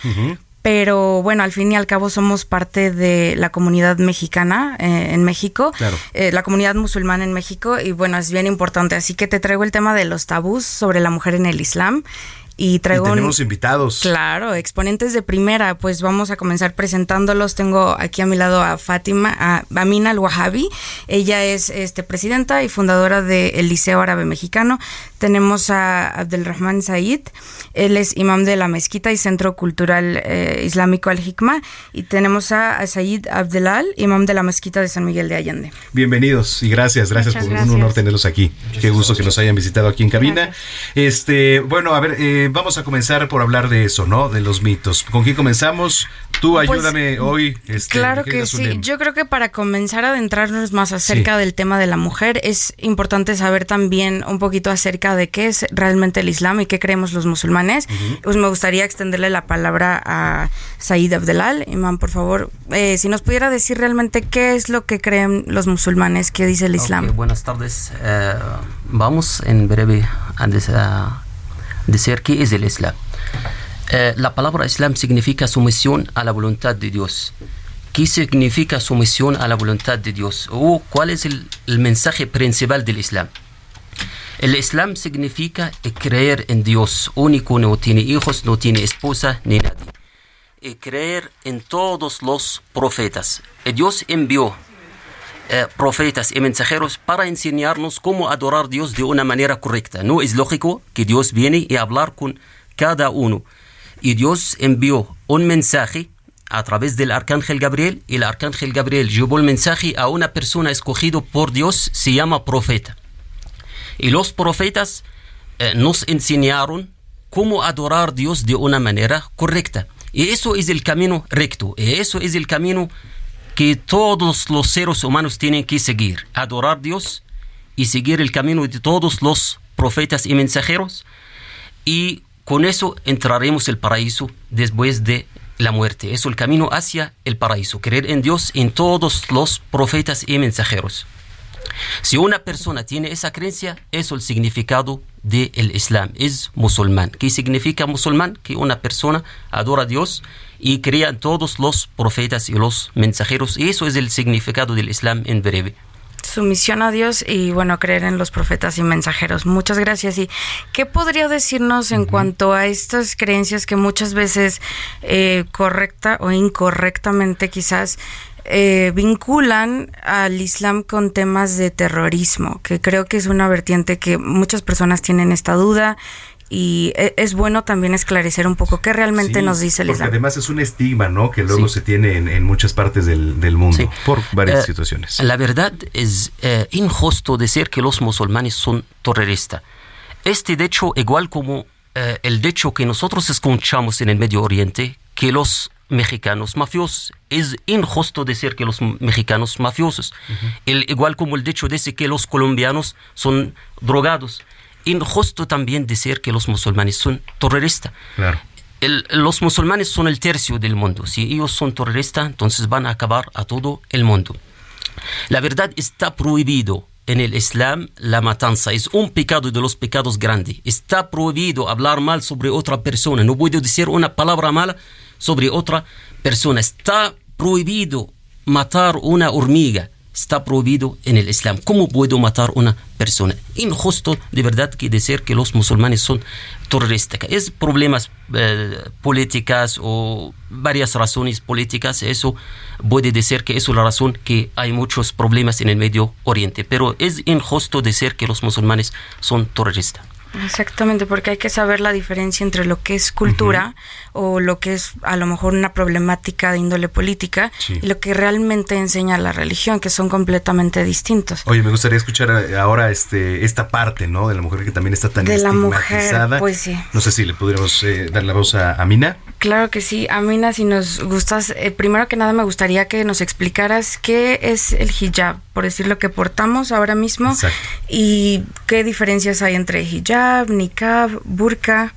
Pero bueno, al fin y al cabo somos parte de la comunidad mexicana eh, en México, Claro. eh, la comunidad musulmana en México y bueno, es bien importante. Así que te traigo el tema de los tabús sobre la mujer en el Islam y Y traigo un- tenemos invitados. Claro, exponentes de primera, pues vamos a comenzar presentándolos. Tengo aquí a mi lado a Fátima, a Amina Al-Wahabi. Ella es este, presidenta y fundadora del Liceo Árabe Mexicano. Tenemos a Abdelrahman Said, él es imam de la Mezquita y Centro Cultural eh, Islámico Al-Hikma. Y tenemos a, a Said Abdelal, imam de la Mezquita de San Miguel de Allende. Bienvenidos y gracias, gracias Muchas por gracias. un honor tenerlos aquí. Qué gusto que nos hayan visitado aquí en cabina. Este, bueno, a ver, eh, vamos a comenzar por hablar de eso, ¿no? De los mitos. ¿Con quién comenzamos? Tú Pues, ayúdame hoy. Este, Claro que sí. Yo creo que para comenzar a adentrarnos más acerca Sí. del tema de la mujer, es importante saber también un poquito acerca de qué es realmente el Islam y qué creemos los musulmanes. Pues me gustaría extenderle la palabra a Said Abdelal. Imam, por favor, eh, si nos pudiera decir realmente qué es lo que creen los musulmanes, qué dice el Islam. Buenas tardes. Eh, vamos en breve a decir qué es el Islam. Eh, la palabra Islam significa sumisión a la voluntad de Dios. ¿Qué significa sumisión a la voluntad de Dios? ¿O cuál es el, mensaje principal del Islam? El Islam significa creer en Dios único, no tiene hijos, no tiene esposa ni nadie. Y creer en todos los profetas. Eh, Dios envió eh, profetas y mensajeros para enseñarnos cómo adorar a Dios de una manera correcta. No es lógico que Dios viene y hablar con cada uno. Y Dios envió un mensaje a través del arcángel Gabriel el arcángel Gabriel llevó el mensaje a una persona escogido por Dios, se llama profeta. Y los profetas eh, nos enseñaron cómo adorar a Dios de una manera correcta. Y eso es el camino recto. Y eso es el camino que todos los seres humanos tienen que seguir. Adorar a Dios y seguir el camino de todos los profetas y mensajeros. Y con eso entraremos el paraíso después de la muerte. Es el camino hacia el paraíso. Creer en Dios en todos los profetas y mensajeros. Si una persona tiene esa creencia, es el significado del Islam, es musulmán. ¿Qué significa musulmán? Que una persona adora a Dios y crea en todos los profetas y los mensajeros. Y eso es el significado del Islam en breve. Sumisión a Dios y bueno, creer en los profetas y mensajeros. Muchas gracias. ¿Y qué podría decirnos en cuanto a estas creencias que muchas veces eh, correcta o incorrectamente quizás eh, vinculan al Islam con temas de terrorismo, que creo que es una vertiente que muchas personas tienen esta duda y e- es bueno también esclarecer un poco qué realmente Sí, nos dice el porque Islam. además es un estigma, ¿no? Que luego Sí. se tiene en, en muchas partes del, del mundo por varias Eh, situaciones. La verdad es eh, injusto decir que los musulmanes son terroristas. Este hecho, igual como eh, el hecho que nosotros escuchamos en el Medio Oriente, que los mexicanos mafiosos, es injusto decir que los mexicanos mafiosos. El- igual como el hecho dice que los colombianos son drogados. Injusto también decir que los musulmanes son terroristas. Claro. El- los musulmanes son el tercio del mundo. Si ellos son terroristas, entonces van a acabar a todo el mundo. La verdad está prohibido en el Islam la matanza. Es un pecado de los pecados grandes. Está prohibido hablar mal sobre otra persona. No puedo decir una palabra mala sobre otra persona. Está prohibido matar una hormiga. Está prohibido en el Islam. ¿Cómo puedo matar una persona? Injusto de verdad que decir que los musulmanes son terroristas. Es problemas eh, políticas o varias razones políticas. Eso puede decir que eso es la razón que hay muchos problemas en el Medio Oriente. Pero es injusto decir que los musulmanes son terroristas. Exactamente, porque hay que saber la diferencia entre lo que es cultura o lo que es a lo mejor una problemática de índole política y lo que realmente enseña la religión, que son completamente distintos. Oye, me gustaría escuchar eh, ahora este esta parte, ¿no? De la mujer que también está tan de estigmatizada. La mujer, pues sí. No sé si le pudiéramos eh, dar la voz a, Mina. Claro que sí. Amina, si nos gustas, eh, primero que nada me gustaría que nos explicaras qué es el hijab, por decir lo que portamos ahora mismo, y qué diferencias hay entre hijab, niqab, burka.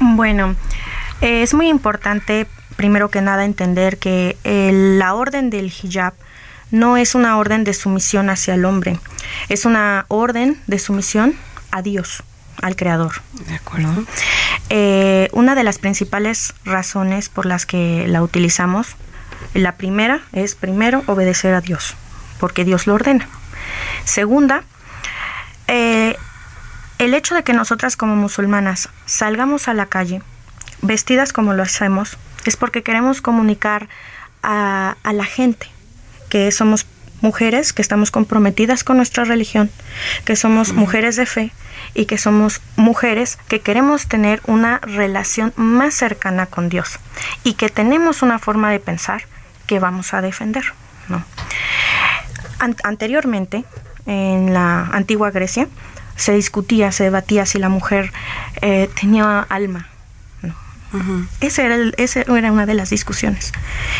Bueno, eh, es muy importante, primero que nada, entender que la orden del hijab no es una orden de sumisión hacia el hombre, es una orden de sumisión a Dios, al Creador. De acuerdo. Eh, una de las principales razones por las que la utilizamos, la primera es primero obedecer a Dios, porque Dios lo ordena. Segunda, eh, el hecho de que nosotras como musulmanas salgamos a la calle vestidas como lo hacemos es porque queremos comunicar a, la gente que somos mujeres que estamos comprometidas con nuestra religión, que somos mujeres de fe y que somos mujeres que queremos tener una relación más cercana con Dios y que tenemos una forma de pensar que vamos a defender. ¿no? anteriormente, en la antigua Grecia, se discutía, se debatía si la mujer eh, tenía alma. Esa era, era una de las discusiones.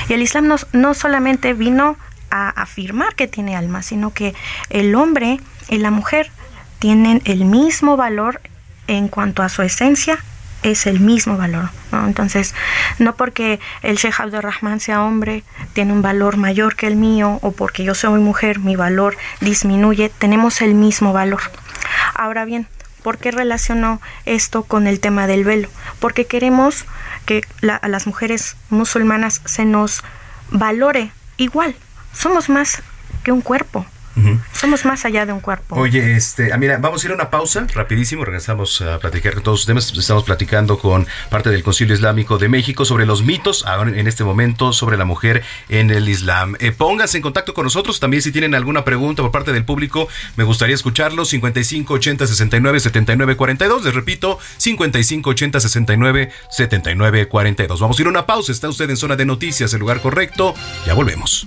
Y el Islam no, no solamente vino a afirmar que tiene alma, sino que el hombre y la mujer tienen el mismo valor en cuanto a su esencia, es el mismo valor. Entonces, no porque el Sheikh Abdurrahman sea hombre, tiene un valor mayor que el mío, o porque yo soy mujer, mi valor disminuye, tenemos el mismo valor. Ahora bien, ¿por qué relacionó esto con el tema del velo? Porque queremos que a las mujeres musulmanas se nos valore igual. Somos más que un cuerpo. Somos más allá de un cuerpo. Oye, este, ah, mira, vamos a ir a una pausa, rapidísimo, regresamos a platicar con todos los temas. Estamos platicando con parte del Concilio Islámico de México sobre los mitos, ahora en este momento, sobre la mujer en el Islam. Eh, pónganse en contacto con nosotros, también si tienen alguna pregunta por parte del público, me gustaría escucharlos, 55 80 69 79 42, les repito, 55 80 69 79 42. Vamos a ir a una pausa, está usted en zona de noticias, el lugar correcto, ya volvemos.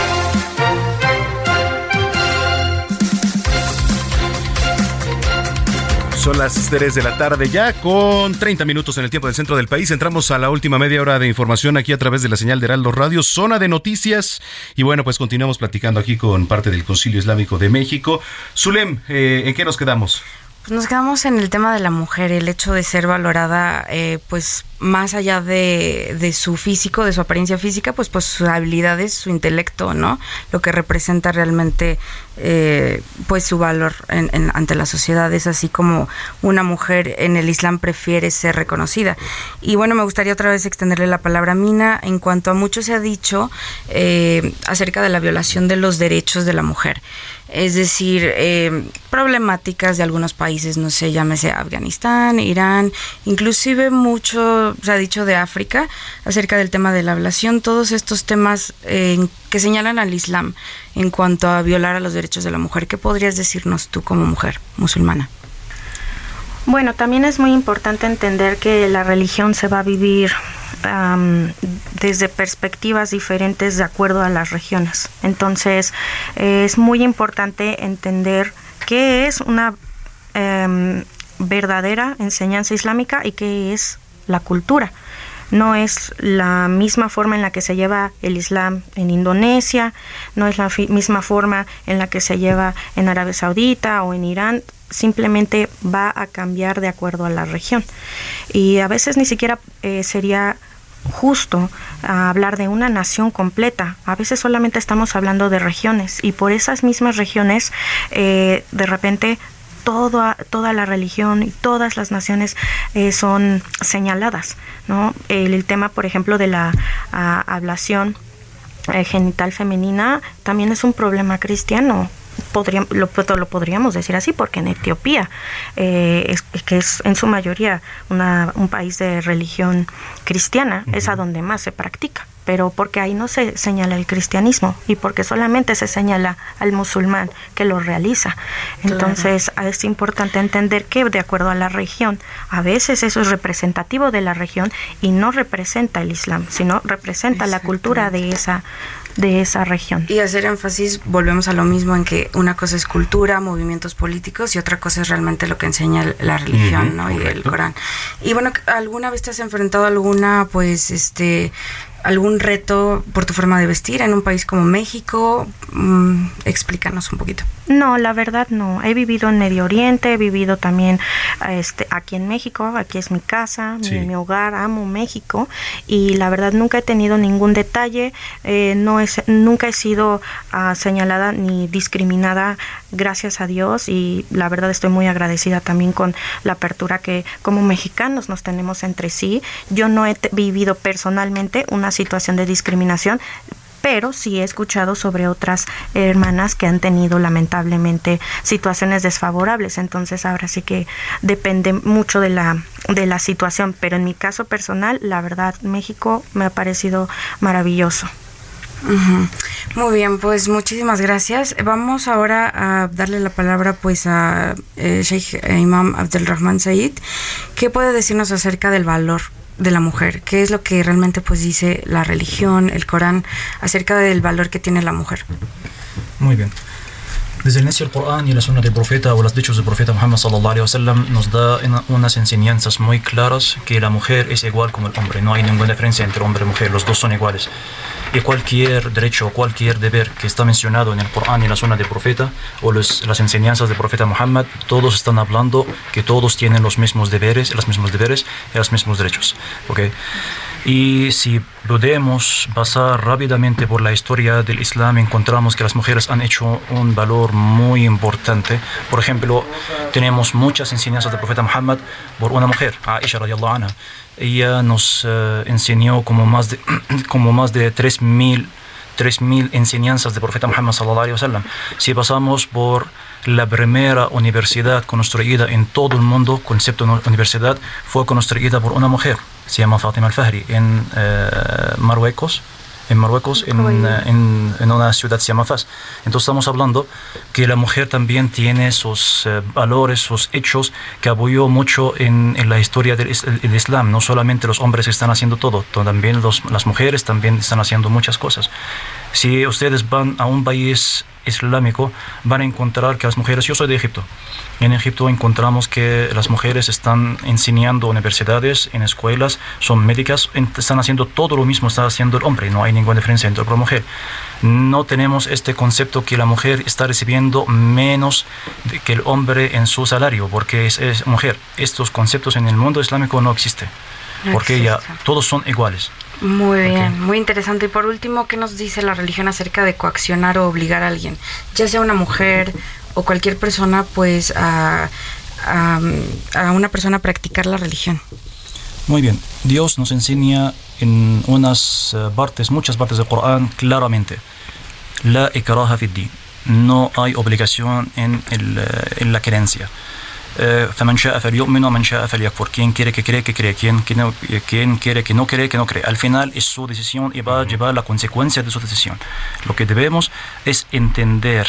Son las 3 de la tarde ya con 30 minutos en el tiempo del centro del país. Entramos a la última media hora de información aquí a través de la señal de Heraldo Radio, zona de noticias. Y bueno, pues continuamos platicando aquí con parte del Concilio Islámico de México. Zulem, eh, ¿en qué nos quedamos? Pues nos quedamos en el tema de la mujer, el hecho de ser valorada, eh, pues más allá de, de, su físico, de su apariencia física, pues, pues sus habilidades, su intelecto, ¿no? Lo que representa realmente, eh, pues su valor en, ante la sociedad es así como una mujer en el Islam prefiere ser reconocida. Y bueno, me gustaría otra vez extenderle la palabra a Mina en cuanto a mucho se ha dicho eh, acerca de la violación de los derechos de la mujer es decir, eh, problemáticas de algunos países, no sé, llámese Afganistán, Irán, inclusive mucho se ha dicho de África acerca del tema de la ablación, todos estos temas que señalan al Islam en cuanto a violar a los derechos de la mujer. ¿Qué podrías decirnos tú como mujer musulmana? Bueno, también es muy importante entender que la religión se va a vivir desde perspectivas diferentes de acuerdo a las regiones. Entonces, es muy importante entender qué es una em, verdadera enseñanza islámica y qué es la cultura no es la misma forma en la que se lleva el Islam en Indonesia, no es la misma forma en la que se lleva en Arabia Saudita o en Irán, simplemente va a cambiar de acuerdo a la región. Y a veces ni siquiera eh, sería justo hablar de una nación completa. A veces solamente estamos hablando de regiones y por esas mismas regiones eh, de repente toda, toda la religión y todas las naciones eh, son señaladas. ¿no? El, tema, por ejemplo, de la ablación eh, genital femenina también es un problema cristiano. Podríamos, lo, lo, podríamos decir así porque en Etiopía eh, es, que es en su mayoría una, un país de religión cristiana es a donde más se practica. Pero porque ahí no se señala el cristianismo y porque solamente se señala al musulmán que lo realiza. Entonces es importante entender que de acuerdo a la región, a veces eso es representativo de la región y no representa el Islam, sino representa la cultura de esa de esa región. Y hacer énfasis, volvemos a lo mismo en que una cosa es cultura, movimientos políticos y otra cosa es realmente lo que enseña la religión, ¿no? Y el Corán. Y bueno, ¿alguna vez te has enfrentado a alguna, pues, este, algún reto por tu forma de vestir en un país como México? Mm, explícanos un poquito. No, la verdad no. He vivido en Medio Oriente, he vivido también este, aquí en México, aquí es mi casa, mi, hogar, amo México y la verdad nunca he tenido ningún detalle, eh, no es, nunca he sido ah, señalada ni discriminada, gracias a Dios y la verdad estoy muy agradecida también con la apertura que como mexicanos nos tenemos entre sí. Yo no he vivido personalmente una situación de discriminación, pero sí he escuchado sobre otras hermanas que han tenido lamentablemente situaciones desfavorables. Entonces ahora sí que depende mucho de la, de la situación, pero en mi caso personal, la verdad, México me ha parecido maravilloso. Muy bien, pues muchísimas gracias. Vamos ahora a darle la palabra pues a eh, Sheikh Imam Abdelrahman Said. ¿Qué puede decirnos acerca del valor de la mujer, qué es lo que realmente pues dice la religión, el Corán acerca del valor que tiene la mujer. Muy bien. Desde el inicio del Corán y la sunna del profeta o los dichos del profeta Muhammad sallallahu alaihi wasallam nos da unas enseñanzas muy claras que la mujer es igual como el hombre, no hay ninguna diferencia entre hombre y mujer, los dos son iguales. Y cualquier derecho o cualquier deber que está mencionado en el Corán y la sunna del profeta o las enseñanzas del profeta Muhammad, todos están hablando que todos tienen los mismos deberes, los mismos deberes y los mismos derechos. ¿okay? Y si podemos pasar rápidamente por la historia del Islam, encontramos que las mujeres han hecho un valor muy importante. Por ejemplo, tenemos muchas enseñanzas del profeta Muhammad por una mujer, Aisha radiallahu anha. Ella nos eh, enseñó como más de, [CLEARS THROAT] como más de 3.000 3.000 enseñanzas del profeta Muhammad sallallahu alaihi wasallam. Si pasamos por la primera universidad construida en todo el mundo, concepto de universidad, fue construida por una mujer, se llama Fatima al-Fahri, en eh, Marruecos, en Marruecos, en, en, en, una ciudad se llama Faz. Entonces estamos hablando que la mujer también tiene sus eh, valores, sus hechos, que apoyó mucho en, en la historia del, del, Islam. No solamente los hombres están haciendo todo, también los, las mujeres también están haciendo muchas cosas. Si ustedes van a un país islámico, van a encontrar que las mujeres, yo soy de Egipto, en Egipto encontramos que las mujeres están enseñando universidades, en escuelas, son médicas, están haciendo todo lo mismo, está haciendo el hombre, no hay ninguna diferencia entre hombre y mujer. No tenemos este concepto que la mujer está recibiendo menos que el hombre en su salario, porque es, es mujer. Estos conceptos en el mundo islámico no existen, porque ya todos son iguales. Muy bien, muy interesante. Y por último, ¿qué nos dice la religión acerca de coaccionar o obligar a alguien, ya sea una mujer o cualquier persona, pues a, a, a una persona a practicar la religión? Muy bien, Dios nos enseña en unas partes, muchas partes del Corán, claramente, la ikraha. No hay obligación en, el, en la creencia. فمن شاء فليؤمن ومن شاء فليكفر quien quiere que cree que cree quien, quien, quien quiere que no cree que no cree al final es su decisión y va a llevar la consecuencia de su decisión lo que debemos es entender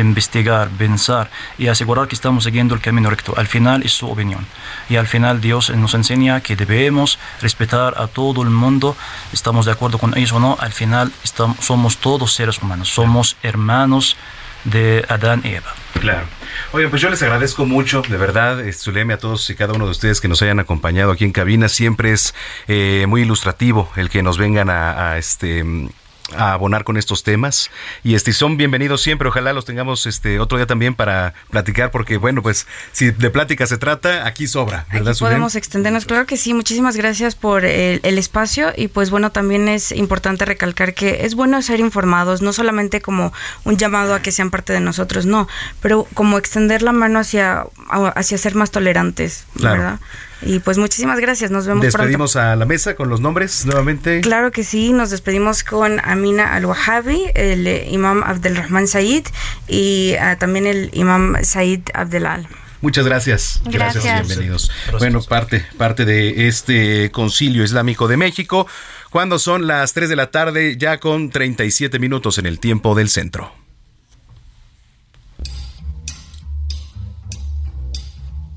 investigar, pensar y asegurar que estamos siguiendo el camino recto. Al final es su opinión. Y al final Dios nos enseña que debemos respetar a todo el mundo, estamos de acuerdo con ellos o no, al final estamos, somos todos seres humanos, somos hermanos de Adán y Eva. Claro. Oye, pues yo les agradezco mucho, de verdad, eh, Zuleme, a todos y cada uno de ustedes que nos hayan acompañado aquí en cabina. Siempre es eh, muy ilustrativo el que nos vengan a, a este a abonar con estos temas. Y este son bienvenidos siempre. Ojalá los tengamos este otro día también para platicar porque bueno pues si de plática se trata aquí sobra verdad aquí podemos extendernos. Claro que sí. Muchísimas gracias por el, el, espacio. Y pues bueno también es importante recalcar que es bueno ser informados no solamente como un llamado a que sean parte de nosotros no pero como extender la mano hacia hacia ser más tolerantes claro. verdad y pues muchísimas gracias, nos vemos Despedimos pronto. a la mesa con los nombres nuevamente. Claro que sí, nos despedimos con Amina Al-Wahabi, el eh, imam Abdelrahman Said y uh, también el imam Said Abdelal. Muchas gracias. Gracias. gracias bienvenidos. Gracias. Bueno, parte, parte de este concilio islámico de México, cuando son las 3 de la tarde, ya con 37 minutos en el tiempo del centro.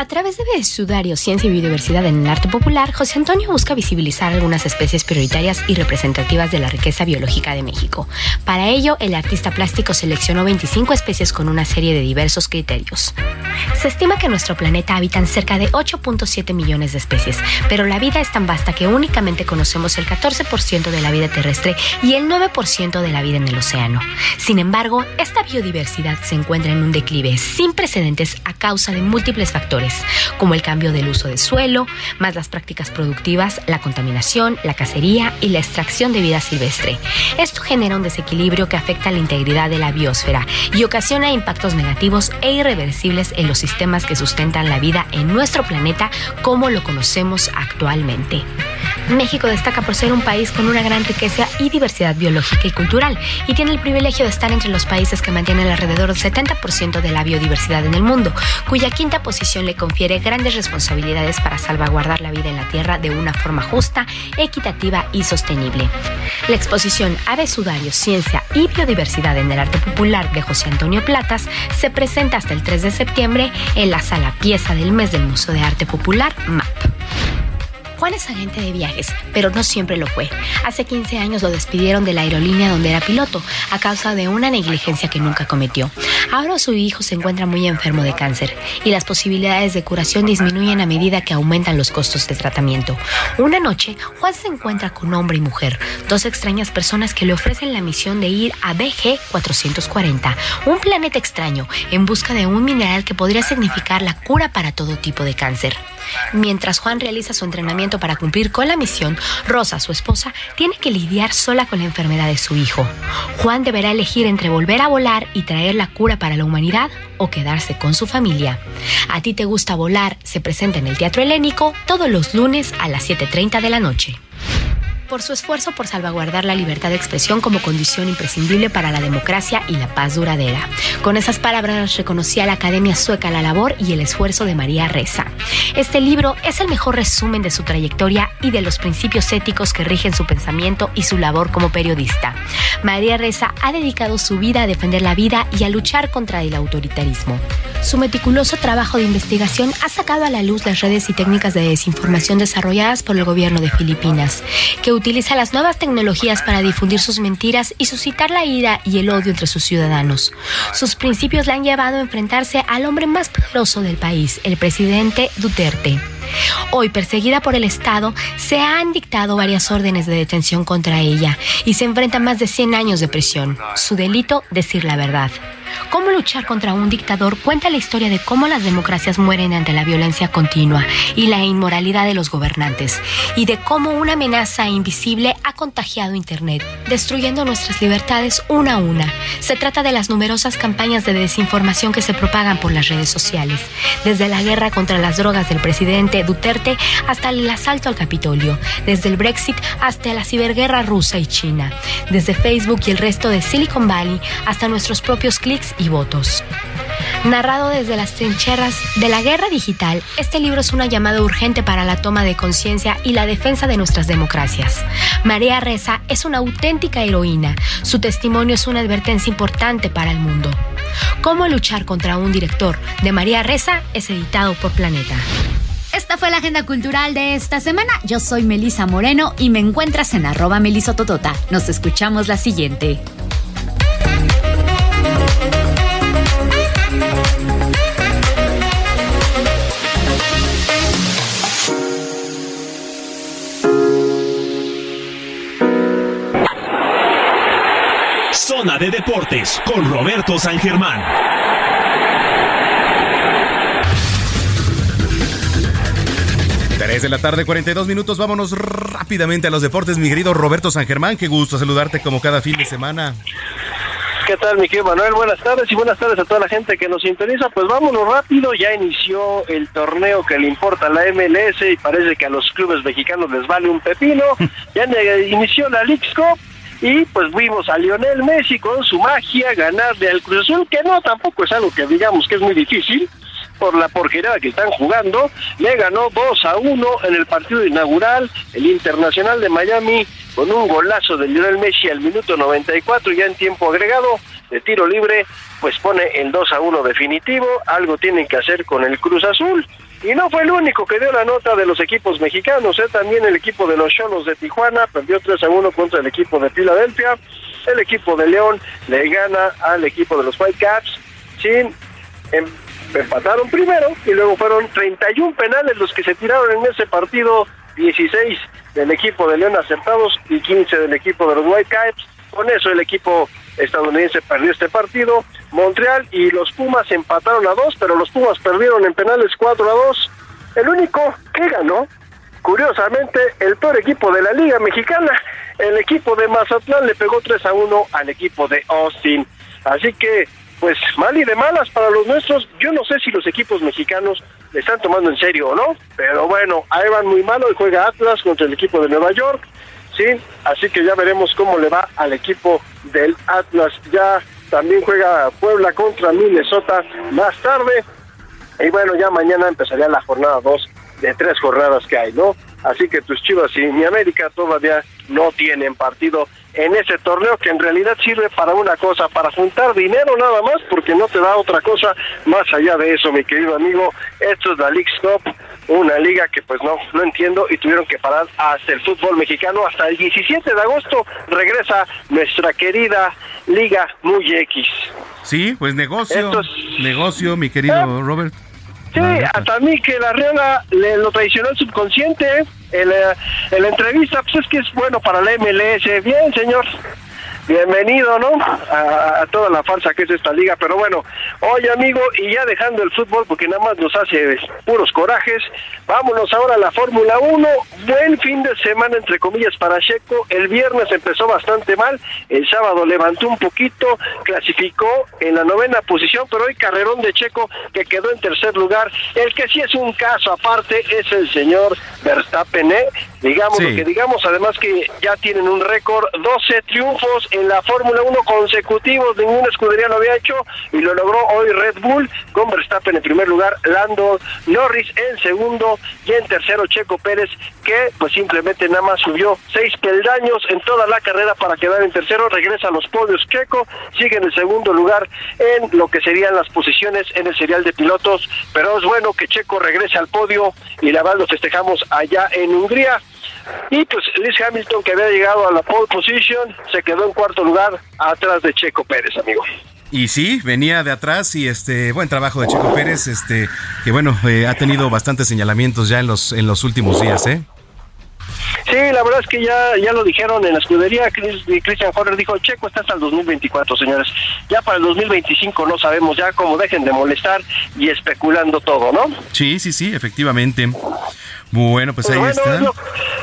A través de Sudario, Ciencia y Biodiversidad en el Arte Popular, José Antonio busca visibilizar algunas especies prioritarias y representativas de la riqueza biológica de México. Para ello, el artista plástico seleccionó 25 especies con una serie de diversos criterios. Se estima que en nuestro planeta habitan cerca de 8.7 millones de especies, pero la vida es tan vasta que únicamente conocemos el 14% de la vida terrestre y el 9% de la vida en el océano. Sin embargo, esta biodiversidad se encuentra en un declive sin precedentes a causa de múltiples factores como el cambio del uso de suelo, más las prácticas productivas, la contaminación, la cacería y la extracción de vida silvestre. Esto genera un desequilibrio que afecta la integridad de la biosfera y ocasiona impactos negativos e irreversibles en los sistemas que sustentan la vida en nuestro planeta como lo conocemos actualmente. México destaca por ser un país con una gran riqueza y diversidad biológica y cultural y tiene el privilegio de estar entre los países que mantienen alrededor del 70% de la biodiversidad en el mundo, cuya quinta posición le confiere grandes responsabilidades para salvaguardar la vida en la Tierra de una forma justa, equitativa y sostenible. La exposición Ave Sudario, Ciencia y Biodiversidad en el Arte Popular de José Antonio Platas se presenta hasta el 3 de septiembre en la sala pieza del mes del Museo de Arte Popular, MAP. Juan es agente de viajes, pero no siempre lo fue. Hace 15 años lo despidieron de la aerolínea donde era piloto a causa de una negligencia que nunca cometió. Ahora su hijo se encuentra muy enfermo de cáncer y las posibilidades de curación disminuyen a medida que aumentan los costos de tratamiento. Una noche, Juan se encuentra con hombre y mujer, dos extrañas personas que le ofrecen la misión de ir a BG 440, un planeta extraño, en busca de un mineral que podría significar la cura para todo tipo de cáncer. Mientras Juan realiza su entrenamiento para cumplir con la misión, Rosa, su esposa, tiene que lidiar sola con la enfermedad de su hijo. Juan deberá elegir entre volver a volar y traer la cura para la humanidad o quedarse con su familia. A ti te gusta volar, se presenta en el Teatro Helénico todos los lunes a las 7.30 de la noche por su esfuerzo por salvaguardar la libertad de expresión como condición imprescindible para la democracia y la paz duradera. Con esas palabras reconocía la Academia Sueca la labor y el esfuerzo de María Reza. Este libro es el mejor resumen de su trayectoria y de los principios éticos que rigen su pensamiento y su labor como periodista. María Reza ha dedicado su vida a defender la vida y a luchar contra el autoritarismo. Su meticuloso trabajo de investigación ha sacado a la luz las redes y técnicas de desinformación desarrolladas por el gobierno de Filipinas, que utiliza las nuevas tecnologías para difundir sus mentiras y suscitar la ira y el odio entre sus ciudadanos. Sus principios la han llevado a enfrentarse al hombre más poderoso del país, el presidente Duterte. Hoy, perseguida por el Estado, se han dictado varias órdenes de detención contra ella y se enfrenta a más de 100 años de prisión. Su delito, decir la verdad. Cómo luchar contra un dictador cuenta la historia de cómo las democracias mueren ante la violencia continua y la inmoralidad de los gobernantes, y de cómo una amenaza invisible ha contagiado Internet, destruyendo nuestras libertades una a una. Se trata de las numerosas campañas de desinformación que se propagan por las redes sociales, desde la guerra contra las drogas del presidente Duterte hasta el asalto al Capitolio, desde el Brexit hasta la ciberguerra rusa y China, desde Facebook y el resto de Silicon Valley hasta nuestros propios clics y votos. Narrado desde las trincheras de la guerra digital, este libro es una llamada urgente para la toma de conciencia y la defensa de nuestras democracias. María Reza es una auténtica heroína. Su testimonio es una advertencia importante para el mundo. Cómo luchar contra un director de María Reza es editado por Planeta. Esta fue la agenda cultural de esta semana. Yo soy Melisa Moreno y me encuentras en arroba melisototota. Nos escuchamos la siguiente. Zona de Deportes con Roberto San Germán. Tres de la tarde, 42 minutos. Vámonos rápidamente a los deportes, mi querido Roberto San Germán. Qué gusto saludarte como cada fin de semana. ¿Qué tal, mi querido Manuel? Buenas tardes y buenas tardes a toda la gente que nos sintoniza. Pues vámonos rápido, ya inició el torneo que le importa a la MLS y parece que a los clubes mexicanos les vale un pepino. [LAUGHS] Ya inició la Leagues Cup y pues vimos a Lionel Messi con su magia ganarle al Cruz Azul, que no tampoco es algo que digamos que es muy difícil por la porquería que están jugando. Le ganó 2 a 1 en el partido inaugural, el Internacional de Miami, con un golazo de Lionel Messi al minuto 94, ya en tiempo agregado, de tiro libre, pues pone el 2 a 1 definitivo. Algo tienen que hacer con el Cruz Azul. Y no fue el único que dio la nota de los equipos mexicanos, ¿eh? también el equipo de los Cholos de Tijuana perdió 3 a 1 contra el equipo de Filadelfia. El equipo de León le gana al equipo de los Whitecaps sin em, empataron primero y luego fueron 31 penales los que se tiraron en ese partido, 16 del equipo de León acertados y 15 del equipo de los Whitecaps. Con eso el equipo estadounidense perdió este partido. Montreal y los Pumas empataron a dos, pero los Pumas perdieron en penales 4 a 2. El único que ganó, curiosamente, el peor equipo de la Liga Mexicana, el equipo de Mazatlán le pegó 3 a 1 al equipo de Austin. Así que, pues mal y de malas para los nuestros. Yo no sé si los equipos mexicanos le están tomando en serio o no, pero bueno, ahí van muy malo y juega Atlas contra el equipo de Nueva York. Sí, así que ya veremos cómo le va al equipo del Atlas. Ya también juega Puebla contra Minnesota más tarde. Y bueno, ya mañana empezaría la jornada 2 de tres jornadas que hay, ¿no? Así que tus Chivas y mi América todavía no tienen partido en ese torneo que en realidad sirve para una cosa, para juntar dinero nada más, porque no te da otra cosa más allá de eso, mi querido amigo. Esto es la League Stop, una liga que pues no, no entiendo y tuvieron que parar hasta el fútbol mexicano. Hasta el 17 de agosto regresa nuestra querida Liga Muy X. Sí, pues negocio, negocio, mi querido Robert. Sí, hasta a mí que la Reala le lo traicionó el subconsciente. ¿eh? El, eh, en la entrevista, pues es que es bueno para la MLS. Bien, señor. Bienvenido, ¿no? A, toda la farsa que es esta liga. Pero bueno, oye, amigo, y ya dejando el fútbol, porque nada más nos hace puros corajes, vámonos ahora a la Fórmula 1. Buen fin de semana, entre comillas, para Checo. El viernes empezó bastante mal. El sábado levantó un poquito, clasificó en la novena posición, pero hoy carrerón de Checo que quedó en tercer lugar. El que sí es un caso aparte es el señor Verstappen, ¿eh? Digamos Sí. lo que digamos, además que ya tienen un récord, 12 triunfos en la Fórmula 1 consecutivos, ninguna escudería lo había hecho y lo logró hoy Red Bull con Verstappen en primer lugar, Lando Norris en segundo y en tercero Checo Pérez que pues simplemente nada más subió seis peldaños en toda la carrera para quedar en tercero, regresa a los podios Checo, sigue en el segundo lugar en lo que serían las posiciones en el serial de pilotos, pero es bueno que Checo regrese al podio y la verdad lo festejamos allá en Hungría. Y pues Lewis Hamilton, que había llegado a la pole position, se quedó en cuarto lugar atrás de Checo Pérez, amigo. Y sí, venía de atrás y este buen trabajo de Checo Pérez, este que bueno, eh, ha tenido bastantes señalamientos ya en los en los últimos días, ¿eh? Sí, la verdad es que ya, ya lo dijeron en la escudería. Christian Horner dijo: Checo está hasta el 2024, señores. Ya para el 2025 no sabemos, ya como dejen de molestar y especulando todo, ¿no? Sí, sí, sí, efectivamente. Bueno, pues, ahí está.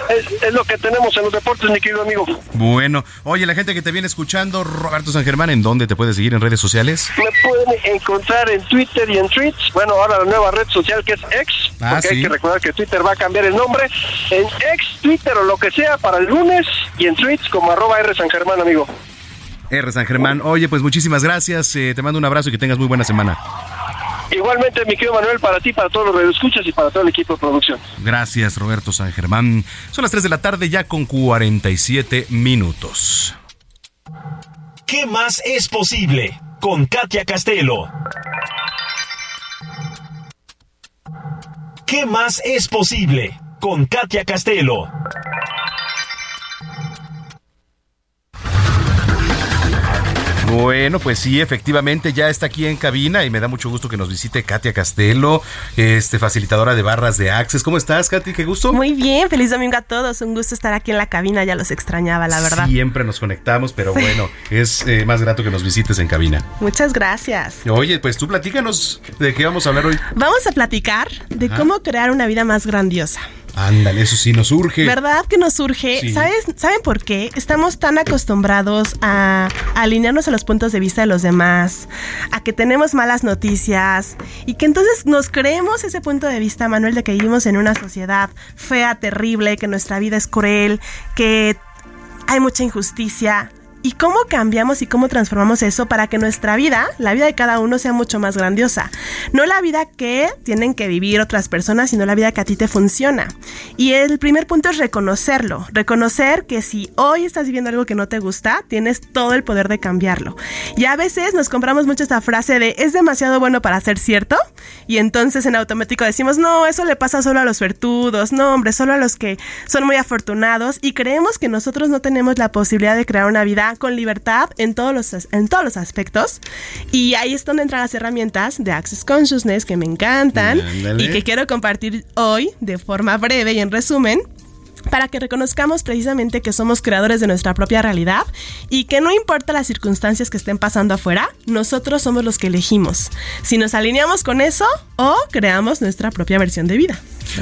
Es lo, que tenemos en los deportes, mi querido amigo. Bueno, oye, la gente que te viene escuchando, Roberto San Germán, ¿en dónde te puedes seguir en redes sociales? Me pueden encontrar en Twitter y en Tweets. Bueno, ahora la nueva red social que es X, ah, porque hay que recordar que Twitter va a cambiar el nombre. En X, Twitter o lo que sea para el lunes y en Tweets como arroba R San Germán, amigo. R San Germán. Oye, pues muchísimas gracias. Eh, te mando un abrazo y que tengas muy buena semana. Igualmente, mi querido Manuel, para ti, para todos los redescuchas y para todo el equipo de producción. Gracias, Roberto San Germán. Son las 3 de la tarde ya con 47 minutos. ¿Qué más es posible? Con Katia Castelo. ¿Qué más es posible? Con Katia Castelo. Bueno, pues sí, efectivamente ya está aquí en cabina y me da mucho gusto que nos visite Katia Castelo, este facilitadora de barras de Access. ¿Cómo estás, Katy? Qué gusto. Muy bien, feliz domingo a todos. Un gusto estar aquí en la cabina, ya los extrañaba, la verdad. Siempre nos conectamos, pero bueno, es eh, más grato que nos visites en cabina. Muchas gracias. Oye, pues tú platícanos de qué vamos a hablar hoy. Vamos a platicar de cómo crear una vida más grandiosa. Ándale, eso sí nos urge. ¿Verdad que nos urge? ¿Sabes, ¿Saben por qué? Estamos tan acostumbrados a, alinearnos a los puntos de vista de los demás, a que tenemos malas noticias y que entonces nos creemos ese punto de vista, Manuel, de que vivimos en una sociedad fea, terrible, que nuestra vida es cruel, que hay mucha injusticia. ¿Y cómo cambiamos y cómo transformamos eso para que nuestra vida, la vida de cada uno, sea mucho más grandiosa? No la vida que tienen que vivir otras personas, sino la vida que a ti te funciona. Y el primer punto es reconocerlo. Reconocer que si hoy estás viviendo algo que no te gusta, tienes todo el poder de cambiarlo. Y a veces nos compramos mucho esta frase de es demasiado bueno para ser cierto. Y entonces en automático decimos, no, eso le pasa solo a los vertudos, no, hombre, solo a los que son muy afortunados. Y creemos que nosotros no tenemos la posibilidad de crear una vida con libertad en todos los, en todos los aspectos. Y ahí es donde entran las herramientas de Access Consciousness que me encantan y que quiero compartir hoy de forma breve y en resumen para que reconozcamos precisamente que somos creadores de nuestra propia realidad y que no importa las circunstancias que estén pasando afuera, nosotros somos los que elegimos si nos alineamos con eso o creamos nuestra propia versión de vida.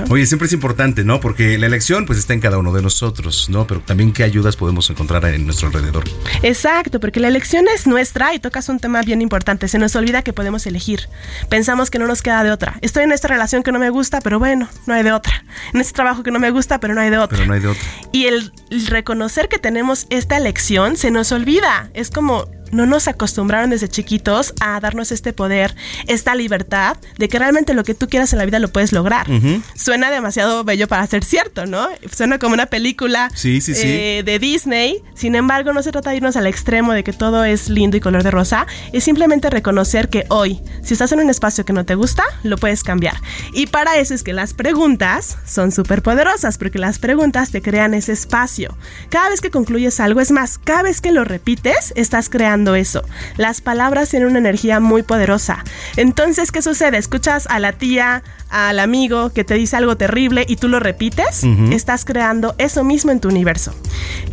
Oye, siempre es importante, ¿no? Porque la elección pues está en cada uno de nosotros, ¿no? Pero también qué ayudas podemos encontrar en nuestro alrededor. Exacto, porque la elección es nuestra y tocas un tema bien importante. Se nos olvida que podemos elegir. Pensamos que no nos queda de otra. Estoy en esta relación que no me gusta, pero bueno, no hay de otra. En este trabajo que no me gusta, pero no hay de otra. Pero no hay de otra. Y el reconocer que tenemos esta elección se nos olvida. Es como no nos acostumbraron desde chiquitos a darnos este poder, esta libertad de que realmente lo que tú quieras en la vida lo puedes lograr. Suena demasiado bello para ser cierto, ¿no? Suena como una película eh, de Disney. Sin embargo, no se trata de irnos al extremo de que todo es lindo y color de rosa. Es simplemente reconocer que hoy, si estás en un espacio que no te gusta, lo puedes cambiar. Y para eso es que las preguntas son súper poderosas, porque las preguntas te crean ese espacio. Cada vez que concluyes algo, es más, cada vez que lo repites, estás creando eso. Las palabras tienen una energía muy poderosa. Entonces, ¿qué sucede? Escuchas a la tía, al amigo que te dice algo terrible y tú lo repites, estás creando eso mismo en tu universo.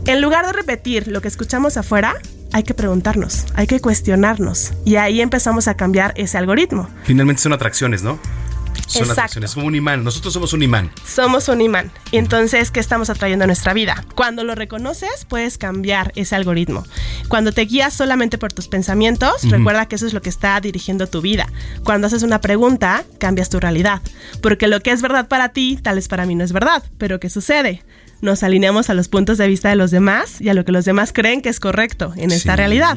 En lugar de repetir lo que escuchamos afuera, hay que preguntarnos, hay que cuestionarnos y ahí empezamos a cambiar ese algoritmo. Finalmente son atracciones, ¿no? Son atracciones, como un imán. Nosotros somos un imán. Somos un imán. Y entonces, ¿qué estamos atrayendo a nuestra vida? Cuando lo reconoces, puedes cambiar ese algoritmo. Cuando te guías solamente por tus pensamientos, recuerda que eso es lo que está dirigiendo tu vida. Cuando haces una pregunta, cambias tu realidad. Porque lo que es verdad para ti, tal vez para mí no es verdad. Pero ¿qué sucede? Nos alineamos a los puntos de vista de los demás y a lo que los demás creen que es correcto en esta realidad.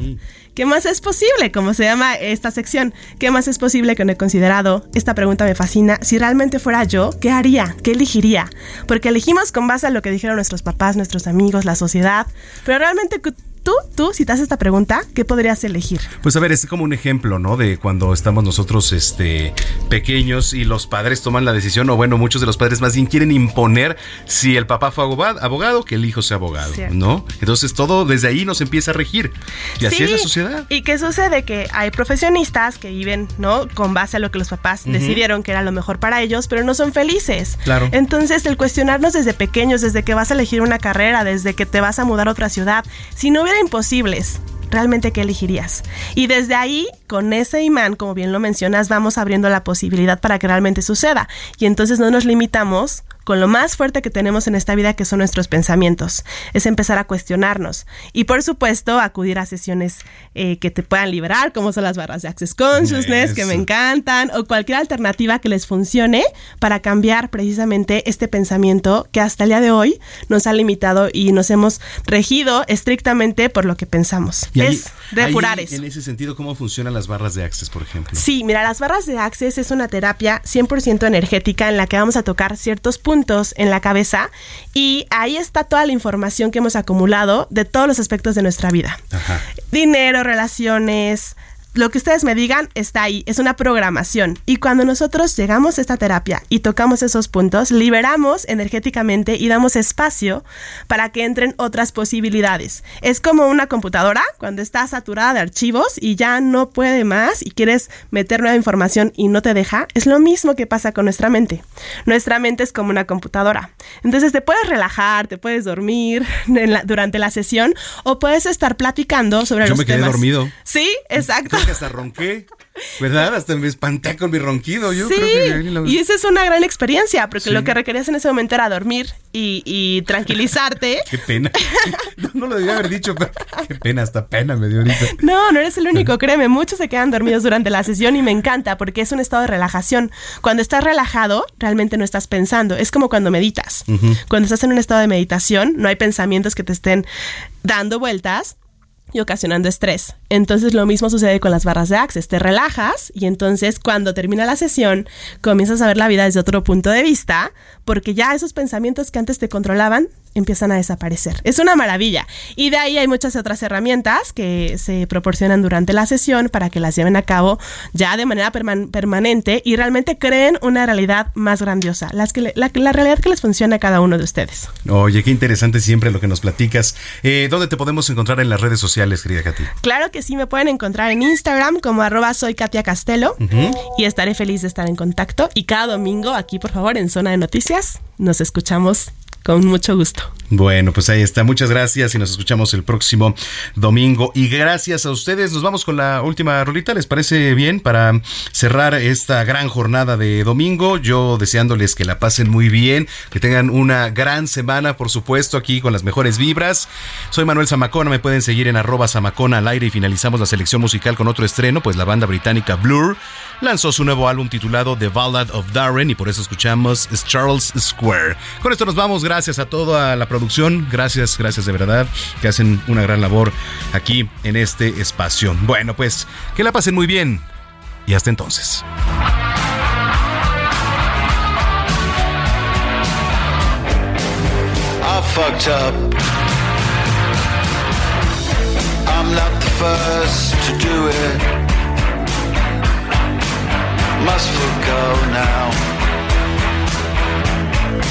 ¿Qué más es posible? Como se llama esta sección. ¿Qué más es posible que no he considerado? Esta pregunta me fascina. Si realmente fuera yo, ¿qué haría? ¿Qué elegiría? Porque elegimos con base a lo que dijeron nuestros papás, nuestros amigos, la sociedad. Pero realmente tú, tú, si te haces esta pregunta, ¿qué podrías elegir? Pues a ver, es como un ejemplo, ¿no? De cuando estamos nosotros este, pequeños y los padres toman la decisión, o bueno, muchos de los padres más bien quieren imponer si el papá fue abogado, que el hijo sea abogado, ¿no? Entonces todo desde ahí nos empieza a regir. Y así es la sociedad. ¿Y qué sucede? Que hay profesionistas que viven, ¿no? Con base a lo que los papás decidieron que era lo mejor para ellos, pero no son felices. Claro. Entonces, el cuestionarnos desde pequeños, desde que vas a elegir una carrera, desde que te vas a mudar a otra ciudad, si no hubiera imposibles, realmente qué elegirías. Y desde ahí, con ese imán, como bien lo mencionas, vamos abriendo la posibilidad para que realmente suceda. Y entonces no nos limitamos con lo más fuerte que tenemos en esta vida, que son nuestros pensamientos. Es empezar a cuestionarnos. Y por supuesto, acudir a sesiones eh, que te puedan liberar, como son las barras de Access Consciousness, que me encantan, o cualquier alternativa que les funcione para cambiar precisamente este pensamiento que hasta el día de hoy nos ha limitado y nos hemos regido estrictamente por lo que pensamos. Es depurar eso. En ese sentido, ¿cómo funcionan las barras de Access, por ejemplo? Sí, mira, las barras de Access es una terapia 100% energética en la que vamos a tocar ciertos puntos en la cabeza y ahí está toda la información que hemos acumulado de todos los aspectos de nuestra vida. Dinero, relaciones, lo que ustedes me digan está ahí, es una programación. Y cuando nosotros llegamos a esta terapia y tocamos esos puntos, liberamos energéticamente y damos espacio para que entren otras posibilidades. Es como una computadora cuando está saturada de archivos y ya no puede más y quieres meter nueva información y no te deja. Es lo mismo que pasa con nuestra mente. Nuestra mente es como una computadora. Entonces te puedes relajar, te puedes dormir durante la sesión o puedes estar platicando sobre Yo los me quedé dormido. Sí, exacto que hasta ronqué. ¿Verdad? Hasta me espanté con mi ronquido. Yo sí, y esa es una gran experiencia, porque lo que requerías en ese momento era dormir y, tranquilizarte. [LAUGHS] qué pena. [LAUGHS] No, lo debía haber dicho, pero qué pena, hasta pena me dio ahorita. No, no eres el único, créeme. Muchos se quedan dormidos durante la sesión y me encanta porque es un estado de relajación. Cuando estás relajado, realmente no estás pensando. Es como cuando meditas. Cuando estás en un estado de meditación, no hay pensamientos que te estén dando vueltas y ocasionando estrés. Entonces lo mismo sucede con las barras de Access. Te relajas y entonces cuando termina la sesión comienzas a ver la vida desde otro punto de vista porque ya esos pensamientos que antes te controlaban empiezan a desaparecer. Es una maravilla. Y de ahí hay muchas otras herramientas que se proporcionan durante la sesión para que las lleven a cabo ya de manera permanente y realmente creen una realidad más grandiosa, la, realidad que les funciona a cada uno de ustedes. Oye, qué interesante siempre lo que nos platicas. Eh, ¿Dónde te podemos encontrar en las redes sociales, querida? Claro que sí, me pueden encontrar en Instagram como arroba soy Katia Castelo y estaré feliz de estar en contacto. Y cada domingo aquí, por favor, en Zona de Noticias, nos escuchamos con mucho gusto. Bueno, pues ahí está. Muchas gracias y nos escuchamos el próximo domingo. Y gracias a ustedes. Nos vamos con la última rolita. ¿Les parece bien para cerrar esta gran jornada de domingo? Yo deseándoles que la pasen muy bien, que tengan una gran semana, por supuesto, aquí con las mejores vibras. Soy Manuel Zamacona. Me pueden seguir en arroba Zamacona al aire y finalizamos la selección musical con otro estreno, pues la banda británica Blur lanzó su nuevo álbum titulado The Ballad of Darren y por eso escuchamos Charles Square. Con esto nos vamos. Gracias a toda la producción. Gracias, gracias de verdad que hacen una gran labor aquí en este espacio. Bueno, pues que la pasen muy bien y hasta entonces.